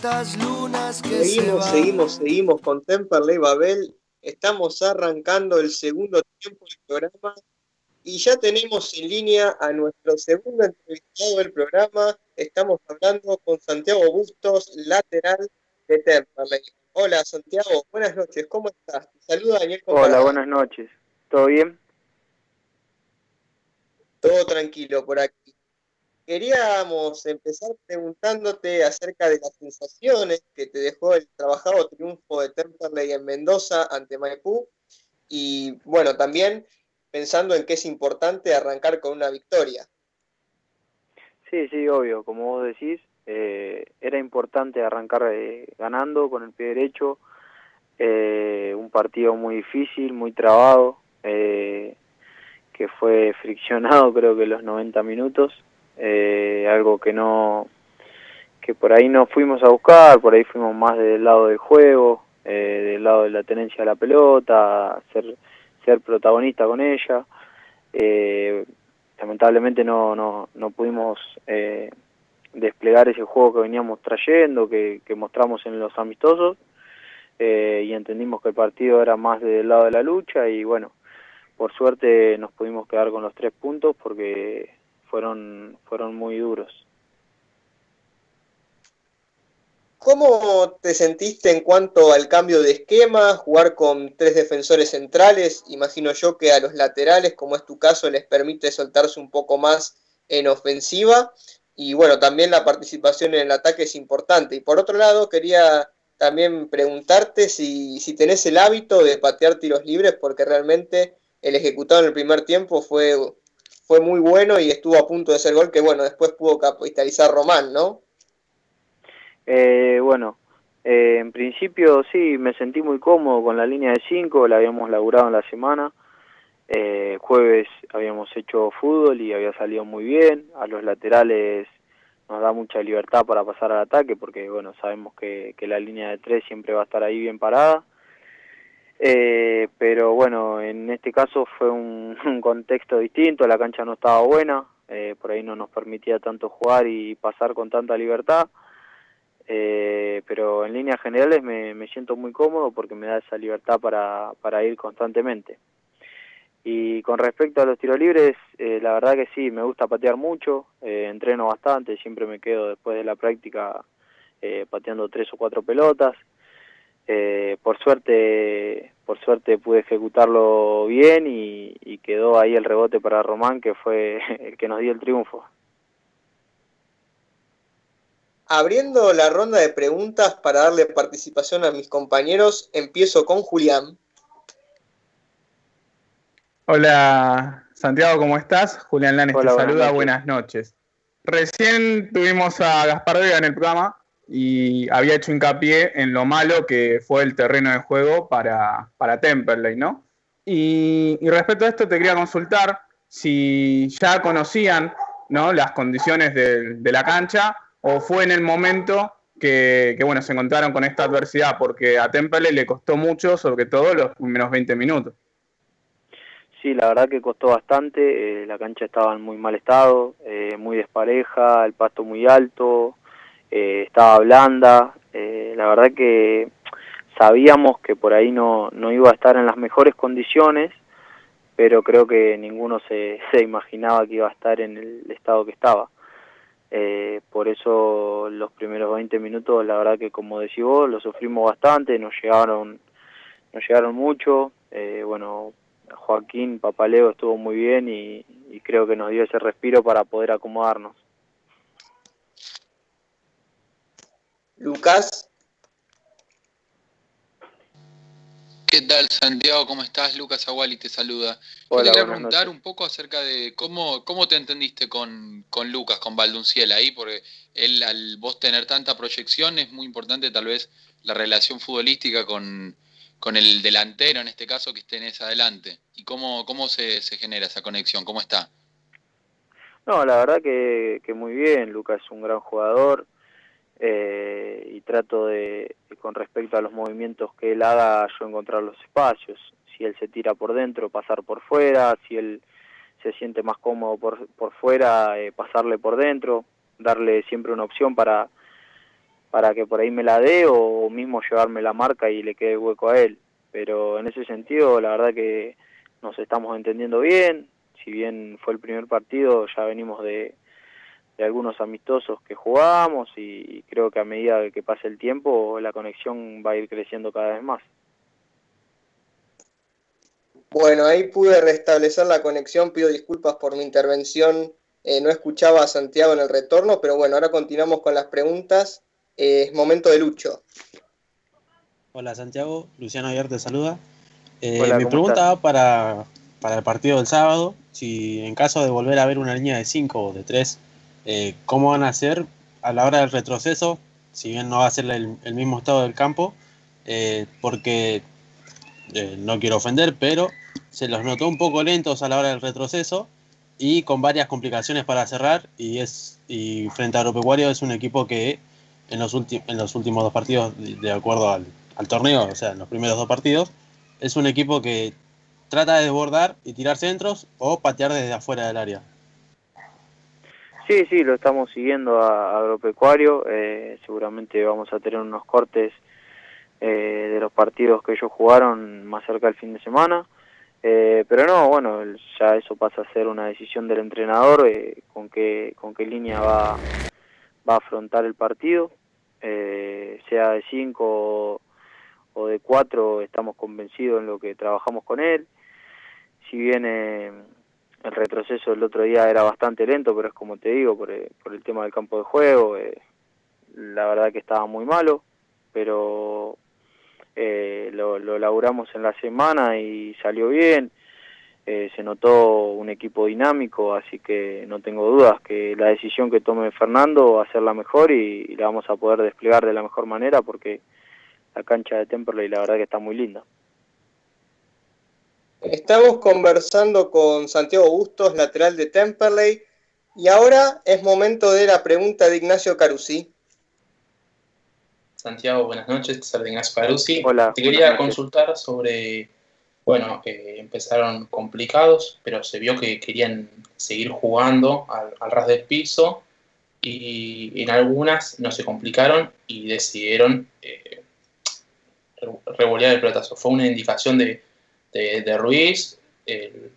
H: Cuántas lunas que se
C: Seguimos,
H: van.
C: seguimos, seguimos con Temperley Babel. Estamos arrancando el segundo tiempo del programa y ya tenemos en línea a nuestro segundo entrevistado del programa. Estamos hablando con Santiago Bustos, lateral de Temperley. Hola Santiago, buenas noches, ¿cómo estás? Te saluda Daniel
K: Hola,
C: Comparada.
K: buenas noches. ¿Todo bien?
C: Todo tranquilo por aquí. Queríamos empezar preguntándote acerca de las sensaciones que te dejó el trabajado triunfo de Temperley en Mendoza ante Maipú y bueno, también pensando en que es importante arrancar con una victoria.
K: Sí, sí, obvio. Como vos decís, eh, era importante arrancar eh, ganando con el pie derecho. Eh, un partido muy difícil, muy trabado, eh, que fue friccionado creo que los 90 minutos. Eh, algo que no que por ahí no fuimos a buscar, por ahí fuimos más del lado del juego, eh, del lado de la tenencia de la pelota, ser ser protagonista con ella. Eh, lamentablemente no, no, no pudimos eh, desplegar ese juego que veníamos trayendo, que, que mostramos en los amistosos, eh, y entendimos que el partido era más del lado de la lucha y bueno, por suerte nos pudimos quedar con los tres puntos porque fueron, fueron muy duros.
C: ¿Cómo te sentiste en cuanto al cambio de esquema, jugar con tres defensores centrales? Imagino yo que a los laterales, como es tu caso, les permite soltarse un poco más en ofensiva. Y bueno, también la participación en el ataque es importante. Y por otro lado, quería también preguntarte si, si tenés el hábito de patear tiros libres, porque realmente el ejecutado en el primer tiempo fue, fue muy bueno y estuvo a punto de ser gol, que bueno, después pudo capitalizar Román, ¿no?
K: Eh, bueno, eh, en principio sí, me sentí muy cómodo con la línea de 5, la habíamos laburado en la semana. Eh, jueves habíamos hecho fútbol y había salido muy bien. A los laterales nos da mucha libertad para pasar al ataque porque bueno sabemos que, que la línea de 3 siempre va a estar ahí bien parada. Eh, pero bueno, en este caso fue un, contexto distinto, la cancha no estaba buena, eh, por ahí no nos permitía tanto jugar y pasar con tanta libertad. Eh, pero en líneas generales me, me siento muy cómodo porque me da esa libertad para, para ir constantemente. Y con respecto a los tiros libres, eh, la verdad que sí, me gusta patear mucho, eh, entreno bastante, siempre me quedo después de la práctica pateando tres o cuatro pelotas. Eh, por suerte, por suerte pude ejecutarlo bien y, y quedó ahí el rebote para Román, que fue el que nos dio el triunfo.
C: Abriendo la ronda de preguntas para darle participación a mis compañeros, empiezo con Julián.
D: Hola Santiago, ¿cómo estás? Julián Lanes
K: Hola,
D: te
K: buenas
D: saluda,
K: noches.
D: buenas noches. Recién tuvimos a Gaspar Vega en el programa y había hecho hincapié en lo malo que fue el terreno de juego para, para Temperley, ¿no? Y, respecto a esto te quería consultar si ya conocían ¿no? las condiciones de, de la cancha o fue en el momento que, que, bueno, se encontraron con esta adversidad, porque a Temperley le costó mucho, sobre todo los primeros 20 minutos.
K: Sí, la verdad que costó bastante, eh, la cancha estaba en muy mal estado, eh, muy despareja, el pasto muy alto, eh, estaba blanda, eh, la verdad que sabíamos que por ahí no, no iba a estar en las mejores condiciones, pero creo que ninguno se, se imaginaba que iba a estar en el estado que estaba. Eh, por eso los primeros 20 minutos, la verdad que como decís vos, lo sufrimos bastante, nos llegaron, nos llegaron mucho. Eh, bueno, Joaquín Papaleo estuvo muy bien y, y creo que nos dio ese respiro para poder acomodarnos.
C: Lucas.
E: ¿Qué tal, Santiago? ¿Cómo estás? Lucas Aguali te saluda. Yo
K: Hola,
E: te quería preguntar
K: noches.
E: un poco acerca de cómo, cómo te entendiste con, con Lucas, con Valdunciel ahí, porque él, al vos tener tanta proyección, es muy importante tal vez la relación futbolística con, con el delantero, en este caso, que tenés adelante. ¿Y cómo, cómo se, se genera esa conexión? ¿Cómo está?
K: No, la verdad que, que muy bien, Lucas es un gran jugador eh, y trato de, con respecto a los movimientos que él haga, yo encontrar los espacios. Si él se tira por dentro, pasar por fuera, si él se siente más cómodo por, por fuera, eh, pasarle por dentro, darle siempre una opción para, para que por ahí me la dé o mismo llevarme la marca y le quede hueco a él. Pero en ese sentido, la verdad que nos estamos entendiendo bien, si bien fue el primer partido, ya venimos de, de algunos amistosos que jugamos y, y creo que a medida que pase el tiempo la conexión va a ir creciendo cada vez más.
C: Bueno, ahí pude restablecer la conexión, pido disculpas por mi intervención, eh, no escuchaba a Santiago en el retorno, pero bueno, ahora continuamos con las preguntas, eh, es momento de Lucho.
F: Hola Santiago, Luciano Aguiar te saluda. Eh,
K: Hola,
F: mi
K: ¿cómo
F: pregunta va para, para el partido del sábado, si en caso de volver a ver una línea de 5 o de 3, eh, ¿cómo van a hacer a la hora del retroceso? Si bien no va a ser el, mismo estado del campo, eh, porque eh, no quiero ofender, pero se los notó un poco lentos a la hora del retroceso y con varias complicaciones para cerrar y es y frente a Agropecuario es un equipo que en los, en los últimos dos partidos, de, de acuerdo al, al torneo, o sea, en los primeros dos partidos, es un equipo que trata de desbordar y tirar centros o patear desde afuera del área.
K: Sí, sí, lo estamos siguiendo a, Agropecuario, eh, seguramente vamos a tener unos cortes eh, de los partidos que ellos jugaron más cerca del fin de semana. Eh, pero no, bueno, ya eso pasa a ser una decisión del entrenador eh, con qué con qué línea va, va a afrontar el partido, eh, sea de 5 o, o de 4, estamos convencidos en lo que trabajamos con él. Si bien eh, el retroceso del otro día era bastante lento, pero es como te digo, por, el- por el tema del campo de juego, eh, la verdad que estaba muy malo, pero eh, lo, lo en la semana y salió bien. Eh, se notó un equipo dinámico, así que no tengo dudas que la decisión que tome Fernando va a ser la mejor y, y la vamos a poder desplegar de la mejor manera porque la cancha de Temperley la verdad que está muy linda.
C: Estamos conversando con Santiago Bustos, lateral de Temperley, y ahora es momento de la pregunta de Ignacio Carusi.
G: Santiago, buenas noches, te saluda Ignacio Carusi.
K: Hola,
G: Te quería consultar sobre, bueno, eh, empezaron complicados, pero se vio que querían seguir jugando al, al ras del piso y en algunas no se complicaron y decidieron eh, re- revolear el pelotazo. Fue una indicación de, de, de Ruiz, el-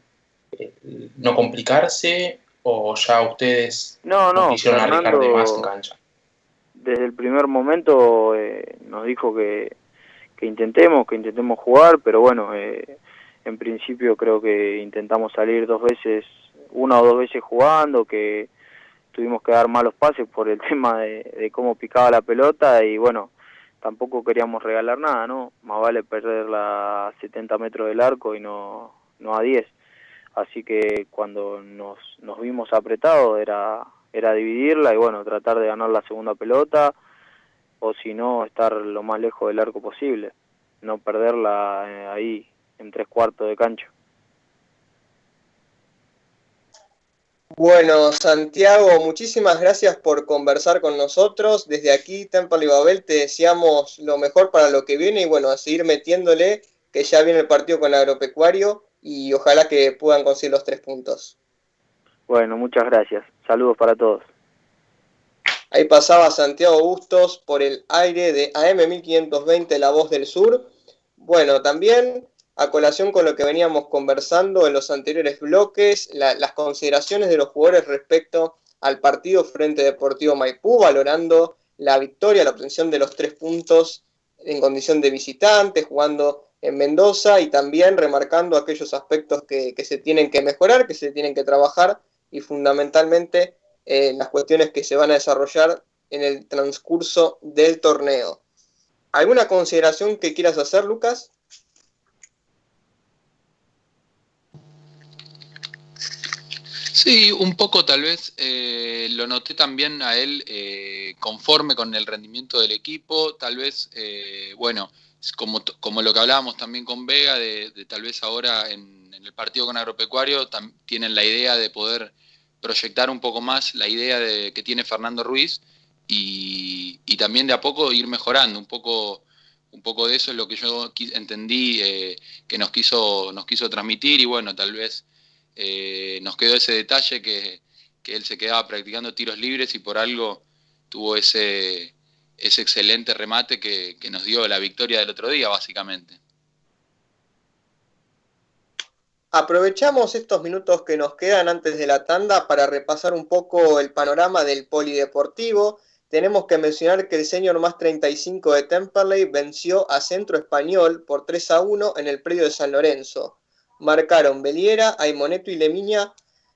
G: el no complicarse o ya ustedes
K: No, no,
G: quisieron de más en cancha.
K: desde el primer momento eh, nos dijo que, que intentemos, que intentemos jugar, pero bueno, eh, en principio creo que intentamos salir dos veces, una o dos veces jugando, que tuvimos que dar malos pases por el tema de, de cómo picaba la pelota y bueno, tampoco queríamos regalar nada, ¿no? Más vale perderla a 70 metros del arco y no, no a 10. Así que cuando nos, nos vimos apretados era, era dividirla y bueno, tratar de ganar la segunda pelota o si no, estar lo más lejos del arco posible. No perderla eh, ahí en tres cuartos de cancha.
C: Bueno, Santiago, muchísimas gracias por conversar con nosotros. Desde aquí, Temperley Babel, te deseamos lo mejor para lo que viene y bueno, a seguir metiéndole, que ya viene el partido con Agropecuario y ojalá que puedan conseguir los tres puntos.
K: Bueno, muchas gracias. Saludos para todos.
C: Ahí pasaba Santiago Bustos por el aire de AM 1520 La Voz del Sur. Bueno, también a colación con lo que veníamos conversando en los anteriores bloques, las consideraciones de los jugadores respecto al partido frente Deportivo Maipú, valorando la victoria, la obtención de los tres puntos en condición de visitante, jugando en Mendoza y también remarcando aquellos aspectos que, se tienen que mejorar, que se tienen que trabajar y fundamentalmente en las cuestiones que se van a desarrollar en el transcurso del torneo. ¿Alguna consideración que quieras hacer, Lucas?
E: Sí, un poco tal vez eh, lo noté también a él eh, conforme con el rendimiento del equipo, tal vez, eh, bueno, como, como lo que hablábamos también con Vega, de, tal vez ahora en, en, el partido con Agropecuario tienen la idea de poder proyectar un poco más la idea de, que tiene Fernando Ruiz y, también de a poco ir mejorando, un poco, un poco de eso es lo que yo entendí eh, que nos quiso, nos quiso transmitir y bueno, tal vez eh, nos quedó ese detalle que, él se quedaba practicando tiros libres y por algo tuvo ese, excelente remate que nos dio la victoria del otro día, básicamente.
C: Aprovechamos estos minutos que nos quedan antes de la tanda para repasar un poco el panorama del polideportivo. Tenemos que mencionar que el señor más 35 de Temperley venció a Centro Español por 3 a 1 en el predio de San Lorenzo. Marcaron Beliera, Aimoneto y Lemiña.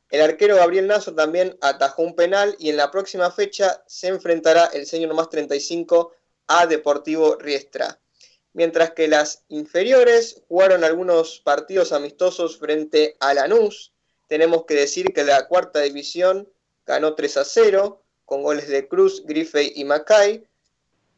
C: El arquero Gabriel Nazo también atajó un penal y en la próxima fecha se enfrentará el señor más 35 a Deportivo Riestra mientras que las inferiores jugaron algunos partidos amistosos frente a Lanús. Tenemos que decir que la cuarta división ganó 3 a 0 con goles de Cruz, Griffey y Macay.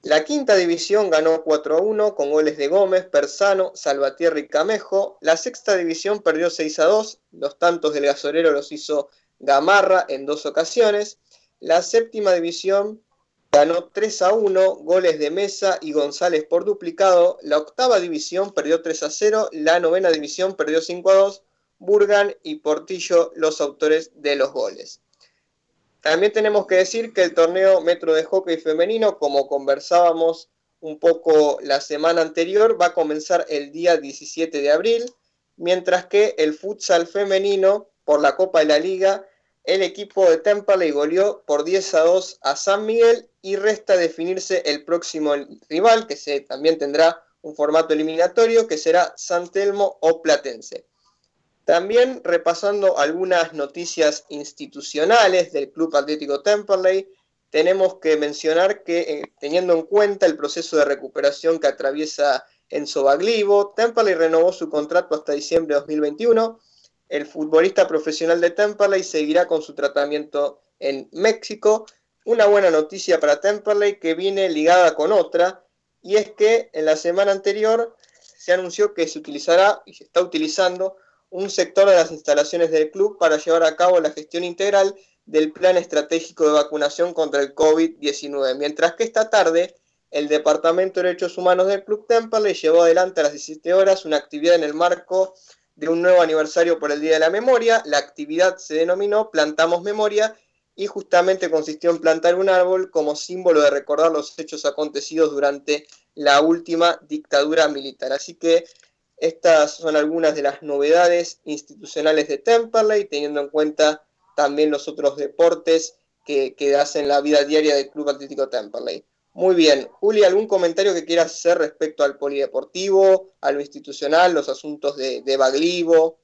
C: La quinta división ganó 4 a 1 con goles de Gómez, Persano, Salvatierra y Camejo. La sexta división perdió 6 a 2, los tantos del gasolero los hizo Gamarra en dos ocasiones. La séptima división ganó 3 a 1, goles de Mesa y González por duplicado. La octava división perdió 3 a 0, la novena división perdió 5 a 2, Burgan y Portillo los autores de los goles. También tenemos que decir que el torneo Metro de Hockey Femenino, como conversábamos un poco la semana anterior, va a comenzar el día 17 de abril, mientras que el futsal femenino por la Copa de la Liga el equipo de Temperley goleó por 10 a 2 a San Miguel y resta definirse el próximo rival, que se, también tendrá un formato eliminatorio, que será San Telmo o Platense. También repasando algunas noticias institucionales del Club Atlético Temperley, tenemos que mencionar que eh, teniendo en cuenta el proceso de recuperación que atraviesa Enzo Baglivo, Temperley renovó su contrato hasta diciembre de 2021 el futbolista profesional de Temperley seguirá con su tratamiento en México. Una buena noticia para Temperley que viene ligada con otra, y es que en la semana anterior se anunció que se utilizará y se está utilizando un sector de las instalaciones del club para llevar a cabo la gestión integral del plan estratégico de vacunación contra el COVID-19, mientras que esta tarde el Departamento de Derechos Humanos del Club Temperley llevó adelante a las 17 horas una actividad en el marco de un nuevo aniversario por el Día de la Memoria. La actividad se denominó Plantamos Memoria y justamente consistió en plantar un árbol como símbolo de recordar los hechos acontecidos durante la última dictadura militar. Así que estas son algunas de las novedades institucionales de Temperley, teniendo en cuenta también los otros deportes que, que hacen la vida diaria del Club Atlético Temperley. Muy bien. Juli, ¿algún comentario que quieras hacer respecto al polideportivo, a lo institucional, los asuntos de, de Baglivo?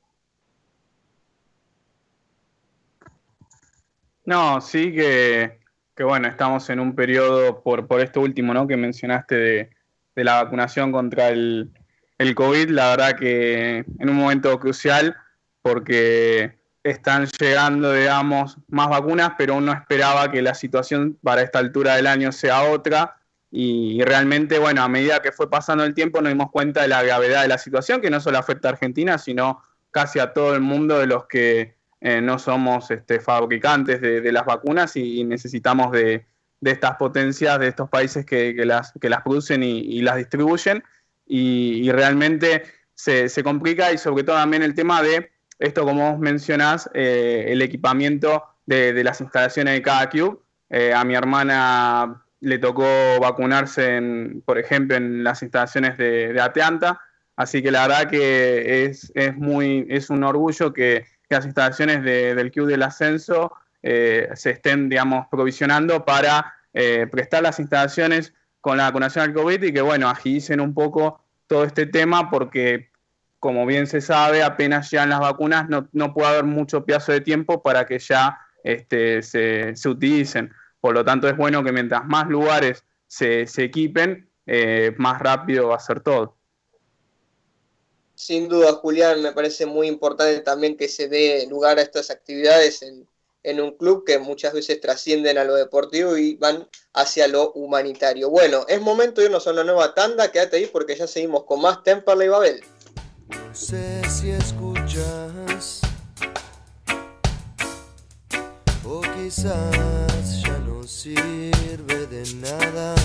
D: No, sí que, bueno, estamos en un periodo por, por esto último ¿no? que mencionaste de, la vacunación contra el, el COVID, la verdad que en un momento crucial porque están llegando, digamos, más vacunas, pero uno esperaba que la situación para esta altura del año sea otra. Y, realmente, bueno, a medida que fue pasando el tiempo nos dimos cuenta de la gravedad de la situación, que no solo afecta a Argentina, sino casi a todo el mundo de los que eh, no somos este, fabricantes de, las vacunas y, necesitamos de, estas potencias, de estos países que, las, que las producen y, las distribuyen. Y, realmente se, se complica y sobre todo también el tema de esto, como vos mencionás, eh, el equipamiento de, las instalaciones de cada club. Eh, a mi hermana le tocó vacunarse, en, por ejemplo, en las instalaciones de, de Ateanta, así que la verdad que es, es, muy, es un orgullo que, las instalaciones del Club del Ascenso eh, se estén, digamos, provisionando para eh, prestar las instalaciones con la vacunación al COVID y que, bueno, agilicen un poco todo este tema porque, como bien se sabe, apenas llegan las vacunas, no, no puede haber mucho plazo de tiempo para que ya este, se, se utilicen. Por lo tanto, es bueno que mientras más lugares se, se equipen, eh, más rápido va a ser todo.
C: Sin duda, Julián, me parece muy importante también que se dé lugar a estas actividades en, en un club que muchas veces trascienden a lo deportivo y van hacia lo humanitario. Bueno, es momento de irnos a una nueva tanda, quédate ahí porque ya seguimos con más Temperley Babel.
L: No sé si escuchas o quizás ya no sirve de nada,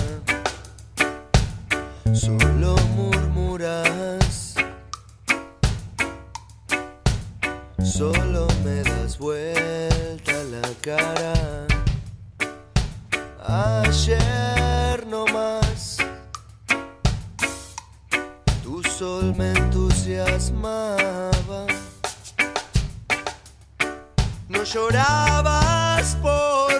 L: solo murmuras, solo me das vuelta la cara. Ayer no más, tu sol me entusiasmaba. No llorabas por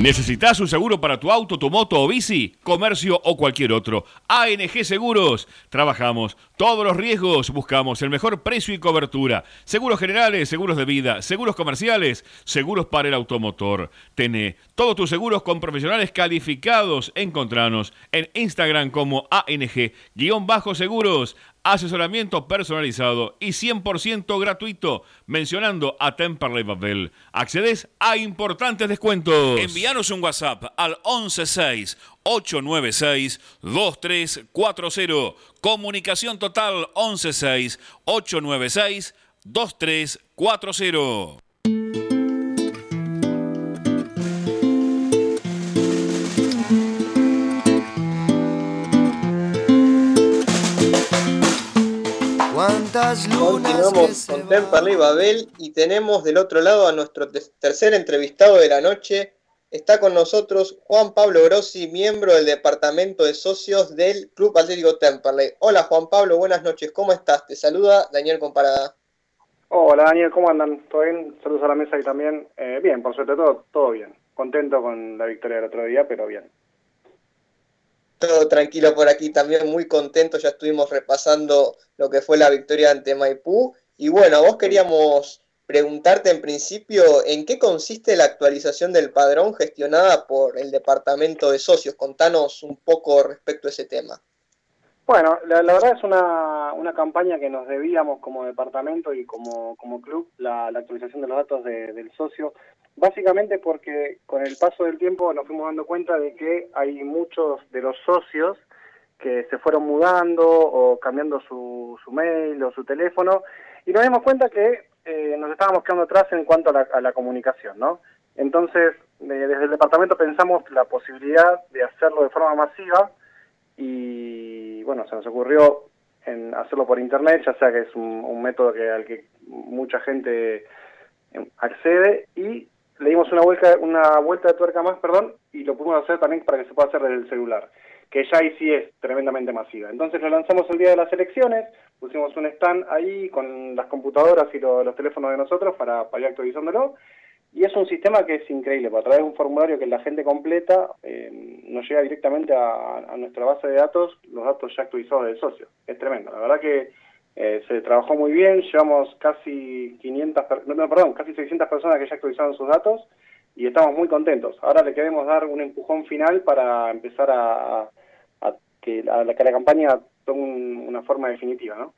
A: ¿Necesitas un seguro para tu auto, tu moto o bici, comercio o cualquier otro? ANG Seguros. Trabajamos todos los riesgos, buscamos el mejor precio y cobertura. Seguros generales, seguros de vida, seguros comerciales, seguros para el automotor. Tené todos tus seguros con profesionales calificados. Encontranos en Instagram como ANG-seguros asesoramiento personalizado y 100% gratuito mencionando a Temperley Babel. Accedes a importantes descuentos. Envíanos un WhatsApp al 116 896 2340. Comunicación total 116 896 2340.
C: ¿Cuántas Continuamos con Temperley Babel y tenemos del otro lado a nuestro te- tercer entrevistado de la noche. Está con nosotros Juan Pablo Grossi, miembro del departamento de socios del Club Atlético Temperley. Hola Juan Pablo, buenas noches, ¿cómo estás? Te saluda Daniel Comparada.
M: Hola Daniel, ¿cómo andan? ¿Todo bien? Saludos a la mesa y también. Eh, bien, por suerte todo, todo bien. Contento con la victoria del otro día, pero bien.
C: Todo tranquilo por aquí, también muy contento, ya estuvimos repasando lo que fue la victoria ante Maipú. Y bueno, vos queríamos preguntarte en principio en qué consiste la actualización del padrón gestionada por el departamento de socios. Contanos un poco respecto a ese tema.
M: Bueno, la, verdad es una, una campaña que nos debíamos como departamento y como, como club, la, actualización de los datos de- del socio, básicamente porque con el paso del tiempo nos fuimos dando cuenta de que hay muchos de los socios que se fueron mudando o cambiando su, su mail o su teléfono y nos dimos cuenta que eh, nos estábamos quedando atrás en cuanto a la, a comunicación, ¿no? Entonces, de- desde el departamento pensamos la posibilidad de hacerlo de forma masiva y bueno, se nos ocurrió en hacerlo por internet, ya sea que es un, método que al que mucha gente eh, accede y le dimos una vuelta, una vuelta de tuerca más, perdón, y lo pudimos hacer también para que se pueda hacer desde el celular, que ya ahí sí es tremendamente masiva. Entonces lo lanzamos el día de las elecciones, pusimos un stand ahí con las computadoras y lo- los teléfonos de nosotros para, para ir actualizándolo, y es un sistema que es increíble, porque a través de un formulario que la gente completa eh, nos llega directamente a, nuestra base de datos, los datos ya actualizados del socio. Es tremendo, la verdad que eh, se trabajó muy bien, llevamos casi 500, per- no, perdón, casi 600 personas que ya actualizaron sus datos y estamos muy contentos. Ahora le queremos dar un empujón final para empezar a, a- que, que la campaña tome un- una forma definitiva, ¿no?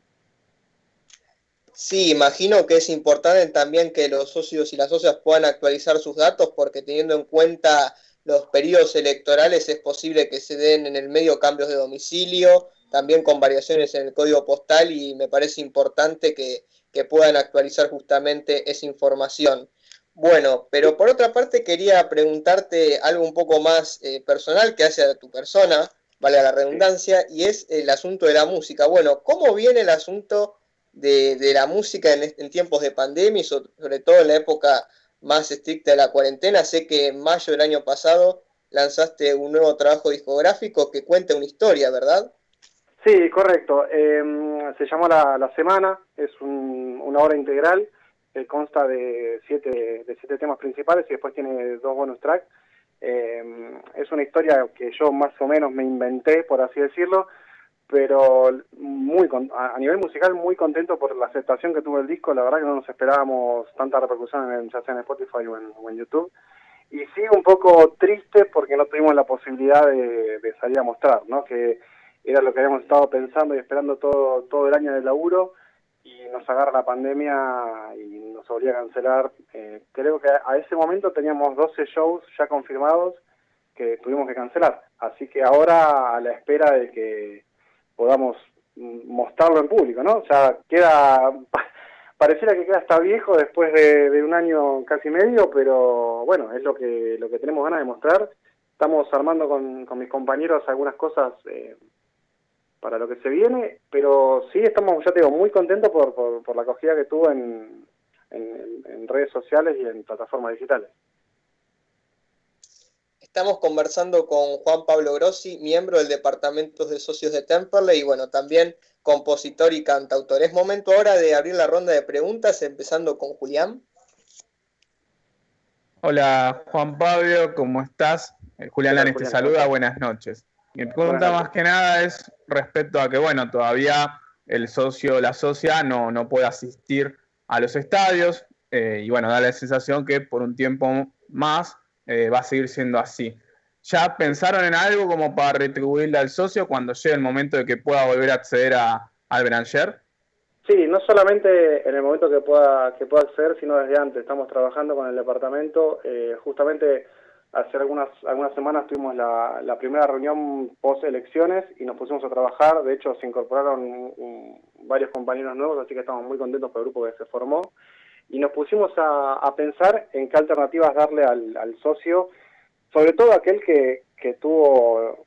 C: Sí, imagino que es importante también que los socios y las socias puedan actualizar sus datos porque teniendo en cuenta los periodos electorales es posible que se den en el medio cambios de domicilio, también con variaciones en el código postal y me parece importante que, que puedan actualizar justamente esa información. Bueno, pero por otra parte quería preguntarte algo un poco más eh, personal que hace a tu persona, vale la redundancia, y es el asunto de la música. Bueno, ¿cómo viene el asunto de, de la música en, tiempos de pandemia y so- sobre todo en la época más estricta de la cuarentena? Sé que en mayo del año pasado lanzaste un nuevo trabajo discográfico que cuenta una historia, ¿verdad?
M: Sí, correcto. Eh, se llama La, La Semana, es un- una obra integral que consta de siete, de siete temas principales y después tiene dos bonus tracks. Eh, es una historia que yo más o menos me inventé, por así decirlo, pero muy a nivel musical muy contento por la aceptación que tuvo el disco. La verdad que no nos esperábamos tanta repercusión en, ya sea en Spotify o en, o en YouTube. Y sí, un poco triste porque no tuvimos la posibilidad de, de salir a mostrar, ¿no? Que era lo que habíamos estado pensando y esperando todo, todo el año de laburo y nos agarra la pandemia y nos obliga a cancelar. Eh, creo que a ese momento teníamos 12 shows ya confirmados que tuvimos que cancelar. Así que ahora a la espera de que podamos mostrarlo en público, ¿no? O sea, queda, pareciera que queda hasta viejo después de, de un año casi medio, pero bueno, es lo que, lo que tenemos ganas de mostrar. Estamos armando con, con mis compañeros algunas cosas eh, para lo que se viene, pero sí estamos, ya te digo, muy contentos por, por, por la acogida que tuvo en, en, en redes sociales y en plataformas digitales.
C: Estamos conversando con Juan Pablo Grossi, miembro del Departamento de Socios de Temperley y bueno, también compositor y cantautor. Es momento ahora de abrir la ronda de preguntas, empezando con Julián.
D: Hola Juan Pablo, ¿cómo estás? Eh, Julián Lanes te saluda,
M: ¿cómo
D: buenas noches. Mi pregunta
M: Buenas
D: más que nada es respecto a que, bueno, todavía el socio o la socia no, no puede asistir a los estadios eh, y, bueno, da la sensación que por un tiempo más eh, va a seguir siendo así. ¿Ya pensaron en algo como para retribuirle al socio cuando llegue el momento de que pueda volver a acceder a, al Beranger?
M: Sí, no solamente en el momento que pueda que pueda acceder, sino desde antes. Estamos trabajando con el departamento. eh, justamente hace algunas algunas semanas tuvimos la, primera reunión post elecciones y nos pusimos a trabajar. De hecho, se incorporaron varios compañeros nuevos, así que estamos muy contentos por el grupo que se formó. Y nos pusimos a, pensar en qué alternativas darle al, socio, sobre todo aquel que, que tuvo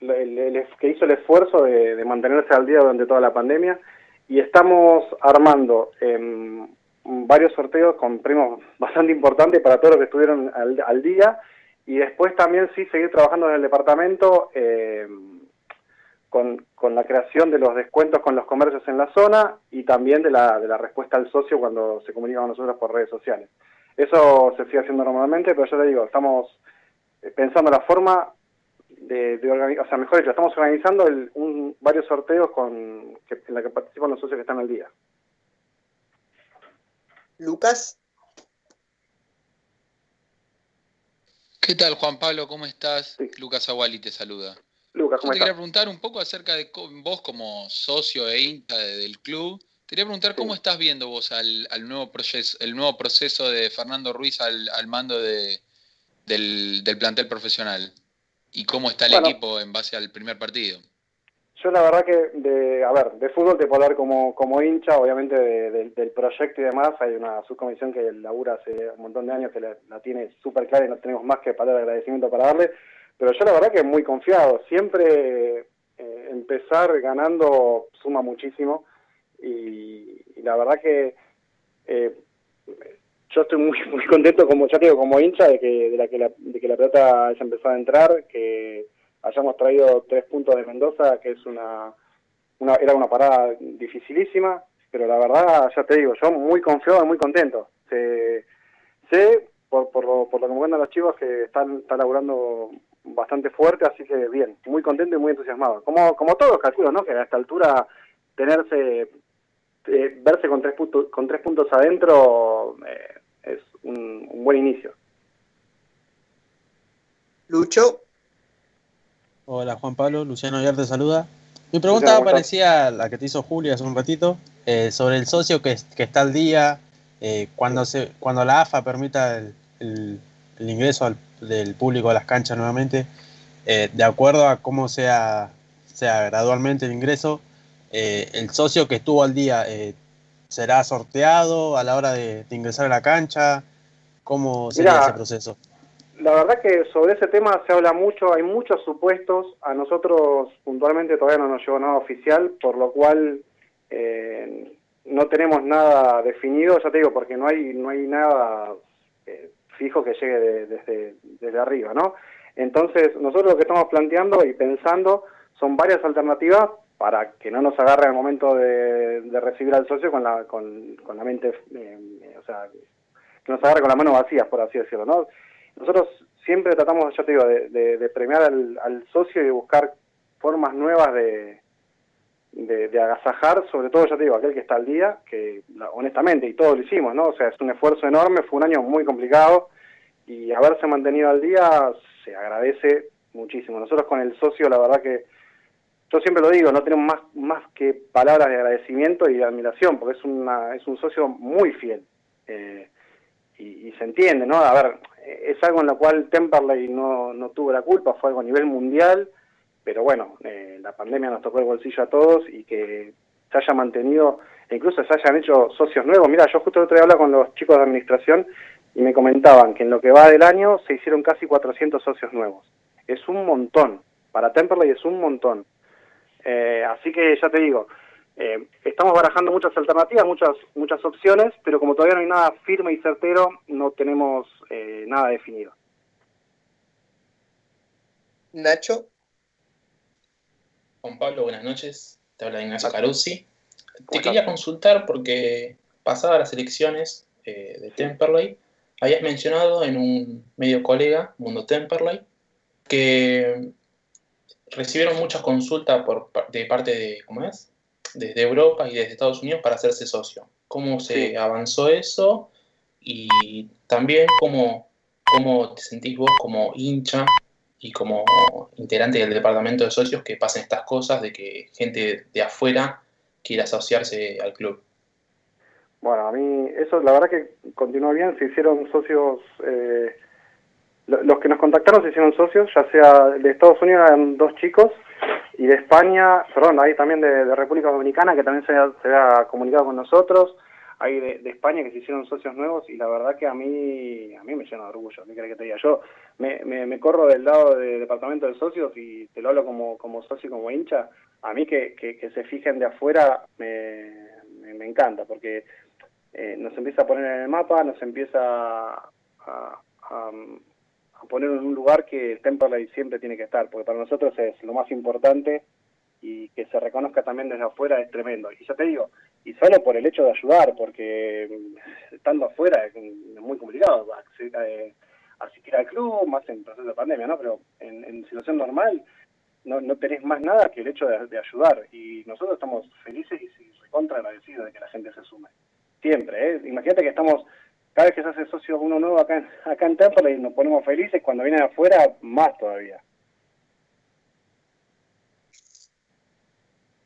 M: el- el- que hizo el esfuerzo de, de mantenerse al día durante toda la pandemia y estamos armando em, varios sorteos con premios bastante importantes para todos los que estuvieron al, al día y después también sí seguir trabajando en el departamento em, con, con la creación de los descuentos con los comercios en la zona y también de la, de la respuesta al socio cuando se comunica con nosotros por redes sociales. Eso se sigue haciendo normalmente, pero yo te digo, estamos eh, pensando la forma de, de organizar, o sea, mejor dicho, estamos organizando el- un- varios sorteos con que, en la que participan los socios que están al día.
C: Lucas.
E: ¿Qué tal, Juan Pablo? ¿Cómo estás? Lucas Aguali te saluda.
M: Lucas,
E: Yo
M: ¿cómo
E: te quería preguntar un poco acerca de vos como socio e hincha de- del club. Te quería preguntar cómo estás viendo vos al, al nuevo proceso, el nuevo proceso de Fernando Ruiz al, al mando de, del, del plantel profesional y cómo está el
M: Bueno.
E: equipo en base al primer partido.
M: Yo la verdad que, de, a ver, de fútbol te puedo hablar como, como hincha, obviamente de- de- del proyecto y demás, hay una subcomisión que labura hace un montón de años que la, la tiene súper clara y no tenemos más que palabras de agradecimiento para darle, pero yo la verdad que muy confiado, siempre eh, empezar ganando suma muchísimo y, la verdad que eh, yo estoy muy muy contento como ya digo como hincha de que de la que la, de que la pelota haya empezado a entrar que hayamos traído tres puntos de Mendoza que es una, una era una parada dificilísima pero la verdad ya te digo yo muy confiado y muy contento. Sé, sé por, por, lo, por lo que me cuentan los chicos que están, están laburando bastante fuerte así que bien muy contento y muy entusiasmado. Como como todos calculo no que a esta altura tenerse eh, verse con tres puntos con tres puntos adentro eh, es un, un buen inicio.
C: Lucho.
F: Hola Juan Pablo, Luciano Ayer te saluda. Mi pregunta
M: Luciano,
F: la que te hizo Julia hace un ratito, eh, sobre el socio que, que está al día, eh, cuando, se, cuando la AFA permita el, el- el ingreso al- del público a las canchas nuevamente, eh, de acuerdo a cómo sea, sea gradualmente el ingreso, el socio que estuvo al día será sorteado a la hora de, de ingresar a la cancha, ¿cómo sería
M: Mirá,
F: ese proceso?
M: La verdad que sobre ese tema se habla mucho, hay muchos supuestos, a nosotros puntualmente todavía no nos llegó nada oficial, por lo cual eh, no tenemos nada definido, ya te digo, porque no hay no hay nada eh, fijo que llegue de- desde, desde arriba, ¿no? Entonces, nosotros lo que estamos planteando y pensando son varias alternativas para que no nos agarre al momento de, de recibir al socio con la, con, con la mente, eh, o sea, que nos agarre con las manos vacías, por así decirlo, ¿no? Nosotros siempre tratamos, ya te digo, de, de- premiar al, al socio y de buscar formas nuevas de, de, agasajar, sobre todo, ya te digo, aquel que está al día, que honestamente, y todos lo hicimos, ¿no? O sea, es un esfuerzo enorme, fue un año muy complicado y haberse mantenido al día se agradece muchísimo. Nosotros con el socio, la verdad que yo siempre lo digo, no tenemos más, más que palabras de agradecimiento y de admiración, porque es, una, es un socio muy fiel. Eh, y, se entiende, ¿no? A ver, es algo en lo cual Temperley no, no tuvo la culpa, fue algo a nivel mundial, pero bueno, eh, la pandemia nos tocó el bolsillo a todos y que se haya mantenido, e incluso se hayan hecho socios nuevos. Mira, yo justo el otro día hablaba con los chicos de administración y me comentaban que en lo que va del año se hicieron casi 400 socios nuevos. Es un montón, para Temperley es un montón. Eh, así que ya te digo, eh, estamos barajando muchas alternativas, muchas muchas opciones, pero como todavía no hay nada firme y certero, no tenemos eh, nada definido.
C: Nacho.
G: Juan Pablo, buenas noches. Te habla Ignacio Caruzzi. Te quería consultar porque pasadas las elecciones eh, de Temperley, habías mencionado en un medio colega, Mundo Temperley, que recibieron muchas consultas por, de parte de, ¿cómo es? Desde Europa y desde Estados Unidos para hacerse socio. ¿Cómo se
M: Sí.
G: avanzó eso? Y también cómo, cómo te sentís vos como hincha y como integrante del departamento de socios que pasen estas cosas de que gente de afuera quiera asociarse al club.
M: Bueno, a mí eso la verdad que continuó bien, se hicieron socios, eh, lo- los que nos contactaron se hicieron socios, ya sea de Estados Unidos eran dos chicos y de España, perdón, hay también de, República Dominicana que también se, se ha comunicado con nosotros, hay de, España que se hicieron socios nuevos y la verdad que a mí a mí me llena de orgullo, ¿qué que te diga? Yo me, me, me corro del lado del departamento de socios y te lo hablo como, como socio como hincha, a mí que, que, se fijen de afuera me, me, encanta porque eh, nos empieza a poner en el mapa, nos empieza a poner en un lugar que Temperley siempre tiene que estar, porque para nosotros es lo más importante y que se reconozca también desde afuera es tremendo. Y ya te digo, y solo por el hecho de ayudar, porque mm, estando afuera es, muy complicado eh, asistir al club, más en proceso de pandemia, ¿no? Pero en, en situación normal no, no tenés más nada que el hecho de, ayudar. Y nosotros estamos felices y recontra agradecidos de que la gente se sume. Siempre, ¿eh? Imagínate que estamos, cada vez que se hace socio uno nuevo acá, en- acá en Temperley nos ponemos felices, cuando viene de afuera, más todavía.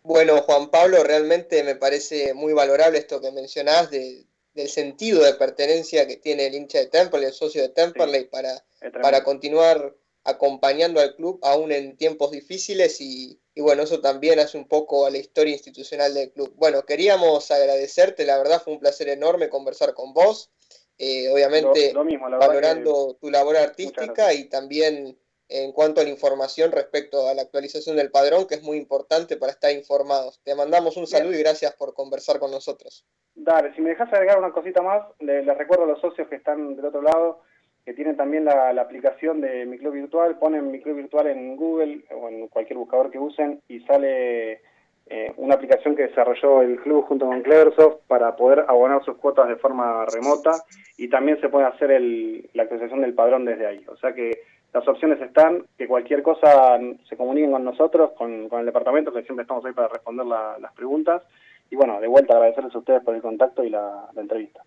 C: Bueno, Juan Pablo, realmente me parece muy valorable esto que mencionás de- del sentido de pertenencia que tiene el hincha de Temperley, el socio de Temperley, para,
M: tremendo.
C: para continuar acompañando al club aún en tiempos difíciles y, y bueno, eso también hace un poco a la historia institucional del club. Bueno, queríamos agradecerte, la verdad fue un placer enorme conversar con vos, eh, obviamente
M: Lo- lo mismo, la verdad
C: valorando tu labor artística y también en cuanto a la información respecto a la actualización del padrón, que es muy importante para estar informados. Te mandamos un saludo y gracias por conversar con nosotros.
M: Dale, si me dejas agregar una cosita más, le- les recuerdo a los socios que están del otro lado que tienen también la, la aplicación de Mi Club Virtual, ponen Mi Club Virtual en Google o en cualquier buscador que usen y sale eh, una aplicación que desarrolló el club junto con Cleversoft para poder abonar sus cuotas de forma remota y también se puede hacer el- la actualización del padrón desde ahí. O sea que las opciones están, que cualquier cosa se comuniquen con nosotros, con, con el departamento, que siempre estamos ahí para responder la- las preguntas. Y bueno, de vuelta agradecerles a ustedes por el contacto y la, la entrevista.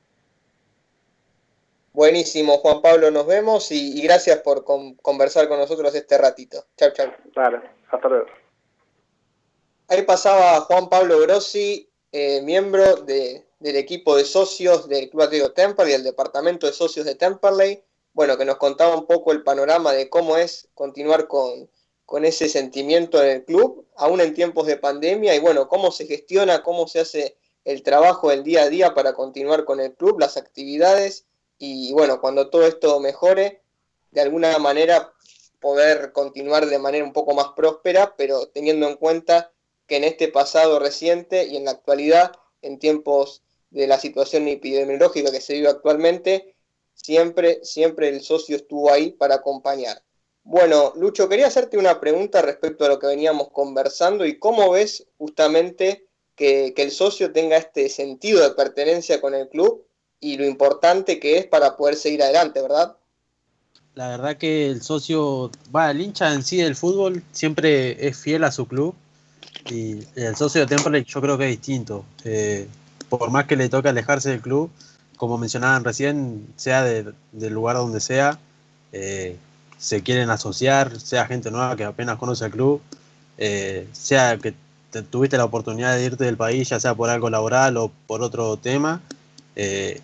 C: Buenísimo, Juan Pablo, nos vemos y, y gracias por con- conversar con nosotros este ratito. Chau, chau.
M: Dale, hasta luego.
C: Ahí pasaba Juan Pablo Grossi, eh, miembro de- del equipo de socios del Club Atlético Temperley, del departamento de socios de Temperley, bueno, que nos contaba un poco el panorama de cómo es continuar con, con ese sentimiento en el club, aún en tiempos de pandemia, y bueno, cómo se gestiona, cómo se hace el trabajo del día a día para continuar con el club, las actividades, y bueno, cuando todo esto mejore, de alguna manera poder continuar de manera un poco más próspera, pero teniendo en cuenta que en este pasado reciente y en la actualidad, en tiempos de la situación epidemiológica que se vive actualmente, siempre, siempre el socio estuvo ahí para acompañar. Bueno, Lucho, quería hacerte una pregunta respecto a lo que veníamos conversando y cómo ves justamente que, el socio tenga este sentido de pertenencia con el club y lo importante que es para poder seguir adelante, ¿verdad?
F: La verdad que el socio, va, el hincha en sí del fútbol siempre es fiel a su club y el socio de Temperley yo creo que es distinto. Eh, por más que le toque alejarse del club, como mencionaban recién, sea de- del lugar donde sea, eh, se quieren asociar, sea gente nueva que apenas conoce al club, eh, sea que te- tuviste la oportunidad de irte del país, ya sea por algo laboral o por otro tema,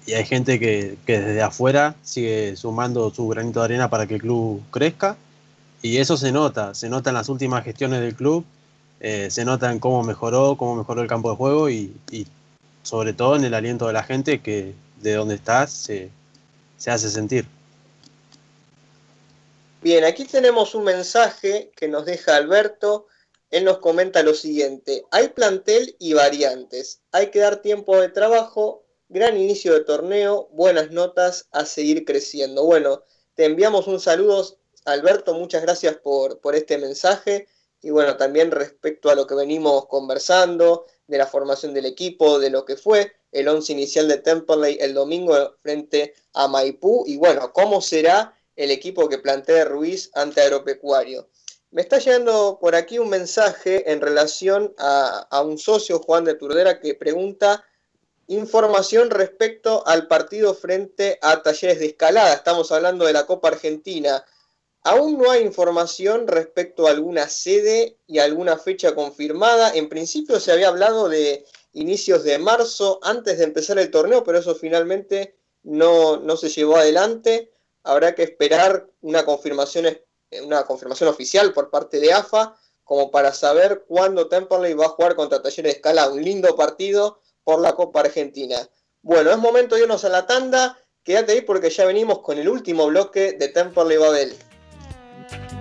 F: y hay gente que, que desde afuera sigue sumando su granito de arena para que el club crezca. Y eso se nota, se nota en las últimas gestiones del club, eh, se nota en cómo mejoró, cómo mejoró el campo de juego y, sobre todo en el aliento de la gente que de donde estás se, se hace sentir.
C: Bien, aquí tenemos un mensaje que nos deja Alberto. Él nos comenta lo siguiente, hay plantel y variantes, hay que dar tiempo de trabajo, gran inicio de torneo, buenas notas, a seguir creciendo. Bueno, te enviamos un saludo, Alberto, muchas gracias por, por este mensaje y bueno, también respecto a lo que venimos conversando, de la formación del equipo, de lo que fue el once inicial de Temperley el domingo frente a Maipú y bueno, cómo será el equipo que plantea Ruiz ante Agropecuario. Me está llegando por aquí un mensaje en relación a, a un socio, Juan de Turdera, que pregunta información respecto al partido frente a Talleres de Escalada. Estamos hablando de la Copa Argentina. Aún no hay información respecto a alguna sede y alguna fecha confirmada. En principio se había hablado de inicios de marzo antes de empezar el torneo, pero eso finalmente no, no se llevó adelante. Habrá que esperar una confirmación, una confirmación oficial por parte de AFA como para saber cuándo Temperley va a jugar contra Talleres de Escalada. Un lindo partido por la Copa Argentina. Bueno, es momento de irnos a la tanda. Quédate ahí porque ya venimos con el último bloque de Temperley Babel.
H: Tiempo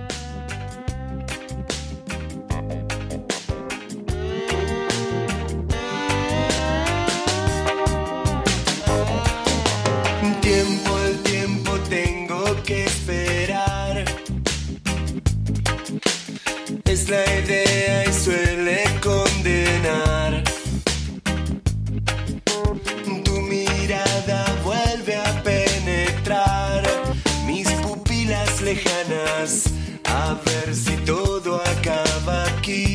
H: ver si todo acaba aquí.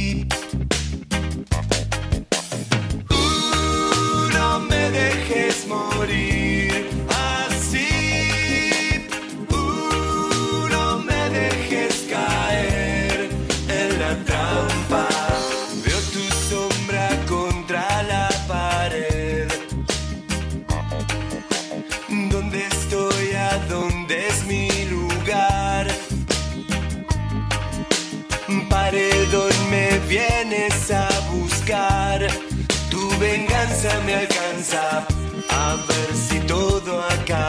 H: Venganza me alcanza. A ver si todo acaba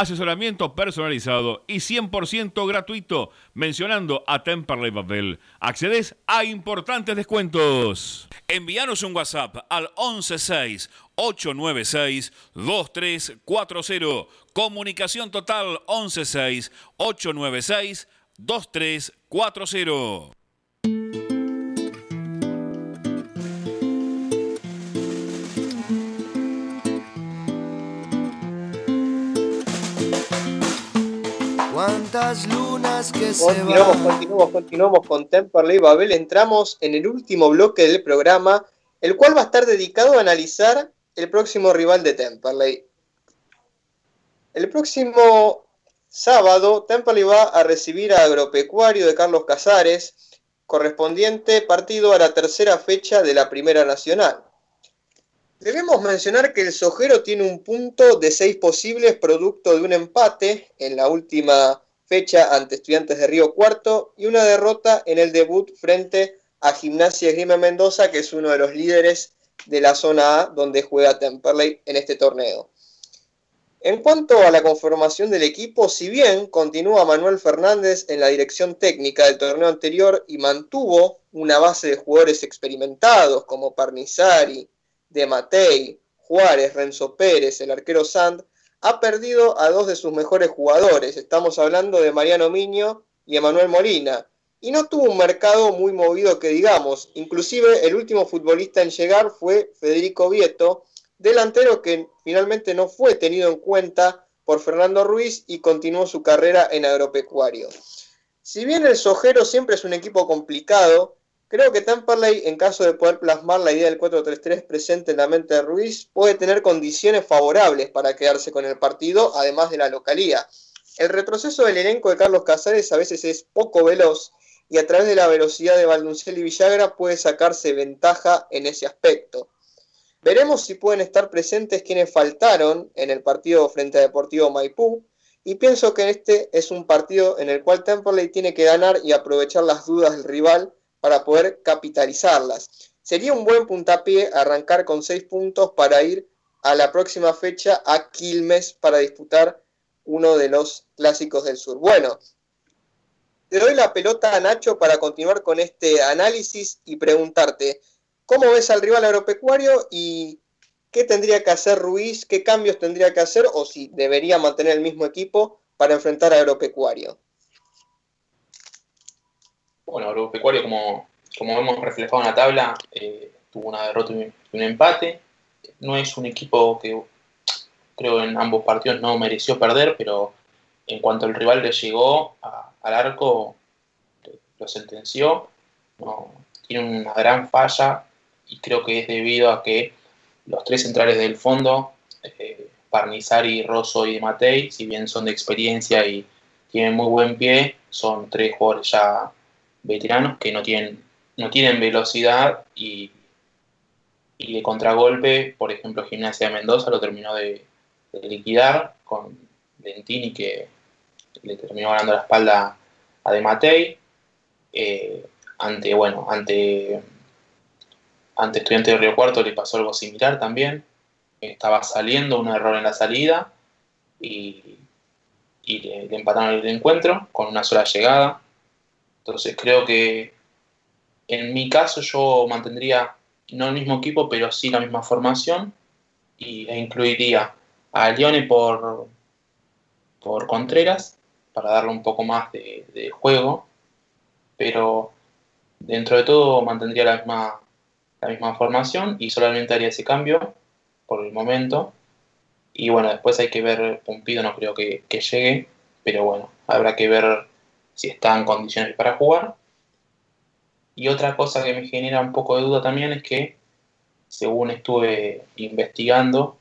A: asesoramiento personalizado y 100% gratuito mencionando a Temperley Babel. Accedes a importantes descuentos. Envíanos un WhatsApp al 116 896 2340. Comunicación total 116 896 2340.
H: Cuántas lunas que se
C: Continuamos,
H: van.
C: continuamos, continuamos con Temperley Babel. Entramos en el último bloque del programa, el cual va a estar dedicado a analizar el próximo rival de Temperley. El próximo sábado, Temperley va a recibir a Agropecuario de Carlos Casares, correspondiente partido a la tercera fecha de la Primera Nacional. Debemos mencionar que el Sojero tiene un punto de seis posibles producto de un empate en la última fecha ante Estudiantes de Río Cuarto y una derrota en el debut frente a Gimnasia Grima Mendoza, que es uno de los líderes de la zona A donde juega Temperley en este torneo. En cuanto a la conformación del equipo, si bien continúa Manuel Fernández en la dirección técnica del torneo anterior y mantuvo una base de jugadores experimentados como Parnizari, de Matei, Juárez, Renzo Pérez, el arquero Sand, ha perdido a dos de sus mejores jugadores. Estamos hablando de Mariano Miño y Emanuel Molina. Y no tuvo un mercado muy movido que digamos. Inclusive el último futbolista en llegar fue Federico Vieto, delantero que finalmente no fue tenido en cuenta por Fernando Ruiz y continuó su carrera en agropecuario. Si bien el Sojero siempre es un equipo complicado, Creo que Temperley, en caso de poder plasmar la idea del 4-3-3 presente en la mente de Ruiz, puede tener condiciones favorables para quedarse con el partido, además de la localía. El retroceso del elenco de Carlos Casares a veces es poco veloz y a través de la velocidad de Valduncel y Villagra puede sacarse ventaja en ese aspecto. Veremos si pueden estar presentes quienes faltaron en el partido frente a Deportivo Maipú, y pienso que este es un partido en el cual Temperley tiene que ganar y aprovechar las dudas del rival para poder capitalizarlas. Sería un buen puntapié arrancar con seis puntos para ir a la próxima fecha a Quilmes para disputar uno de los clásicos del sur. Bueno, te doy la pelota a Nacho para continuar con este análisis y preguntarte, ¿cómo ves al rival agropecuario y qué tendría que hacer Ruiz, qué cambios tendría que hacer o si debería mantener el mismo equipo para enfrentar a agropecuario?
G: Bueno, Agropecuario, como, como hemos reflejado en la tabla, eh, tuvo una derrota y un, empate. No es un equipo que creo en ambos partidos no mereció perder, pero en cuanto el rival le llegó al arco, lo sentenció. Tiene una gran falla y creo que es debido a que los tres centrales del fondo, eh, Parnizari, Rosso y Matei, si bien son de experiencia y tienen muy buen pie, son tres jugadores ya veteranos que no tienen, no tienen velocidad y, y de contragolpe, por ejemplo, Gimnasia de Mendoza lo terminó de, liquidar con Lentini que le terminó ganando la espalda a De Matei. Eh, ante, bueno, ante, ante Estudiante de Río Cuarto le pasó algo similar también. Estaba saliendo un error en la salida y, y le, le empataron el encuentro con una sola llegada. Entonces creo que en mi caso yo mantendría no el mismo equipo, pero sí la misma formación y, e incluiría a Lione por, por Contreras para darle un poco más de, de juego, pero dentro de todo mantendría la misma, la misma formación y solamente haría ese cambio por el momento. Y bueno, después hay que ver, Pumpido no creo que, que llegue, pero bueno, habrá que ver si está en condiciones para jugar. Y otra cosa que me genera un poco de duda también es que, según estuve investigando,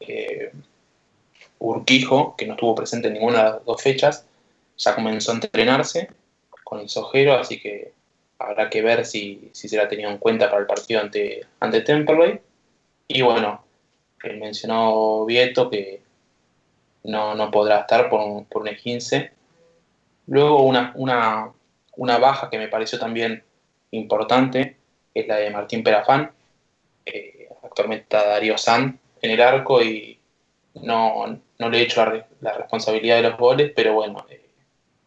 G: eh, Urquijo, que no estuvo presente en ninguna de las dos fechas, ya comenzó a entrenarse con el sojero, así que habrá que ver si, si se la ha tenido en cuenta para el partido ante, ante Temperley. Y bueno, el mencionado Vieto que no, no podrá estar por un, por un 15 Luego una, una, una baja que me pareció también importante es la de Martín Perafán. Eh, actualmente está Darío San en el arco y no, no le he hecho la, responsabilidad de los goles, pero bueno, eh,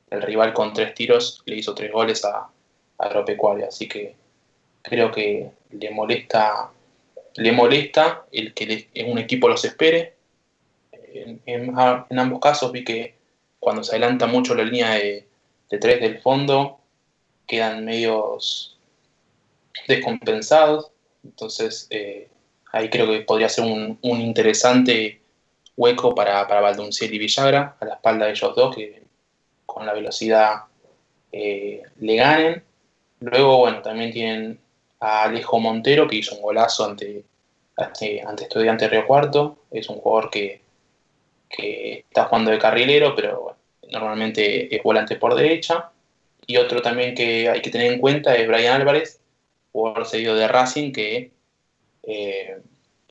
G: el rival con tres tiros le hizo tres goles a, a Agropecuario, así que creo que le molesta, le molesta el que un equipo los espere. En, en, ambos casos vi que cuando se adelanta mucho la línea de, de tres del fondo, quedan medios descompensados. Entonces, eh, ahí creo que podría ser un, interesante hueco para, para Valdonciel y Villagra, a la espalda de ellos dos, que con la velocidad eh, le ganen. Luego, bueno, también tienen a Alejo Montero, que hizo un golazo ante, ante, ante Estudiante Río Cuarto. Es un jugador que, que está jugando de carrilero, pero normalmente es volante por derecha. Y otro también que hay que tener en cuenta es Brian Álvarez, jugador seguido de Racing, que eh,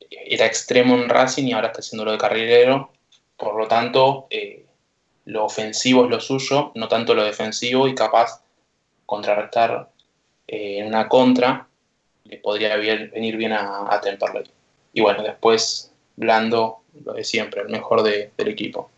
G: era extremo en Racing y ahora está haciendo lo de carrilero. Por lo tanto, eh, lo ofensivo es lo suyo, no tanto lo defensivo, y capaz contrarrestar eh, en una contra le podría venir bien a, a, Temperley. Y bueno, después Blando, lo de siempre, el mejor del equipo.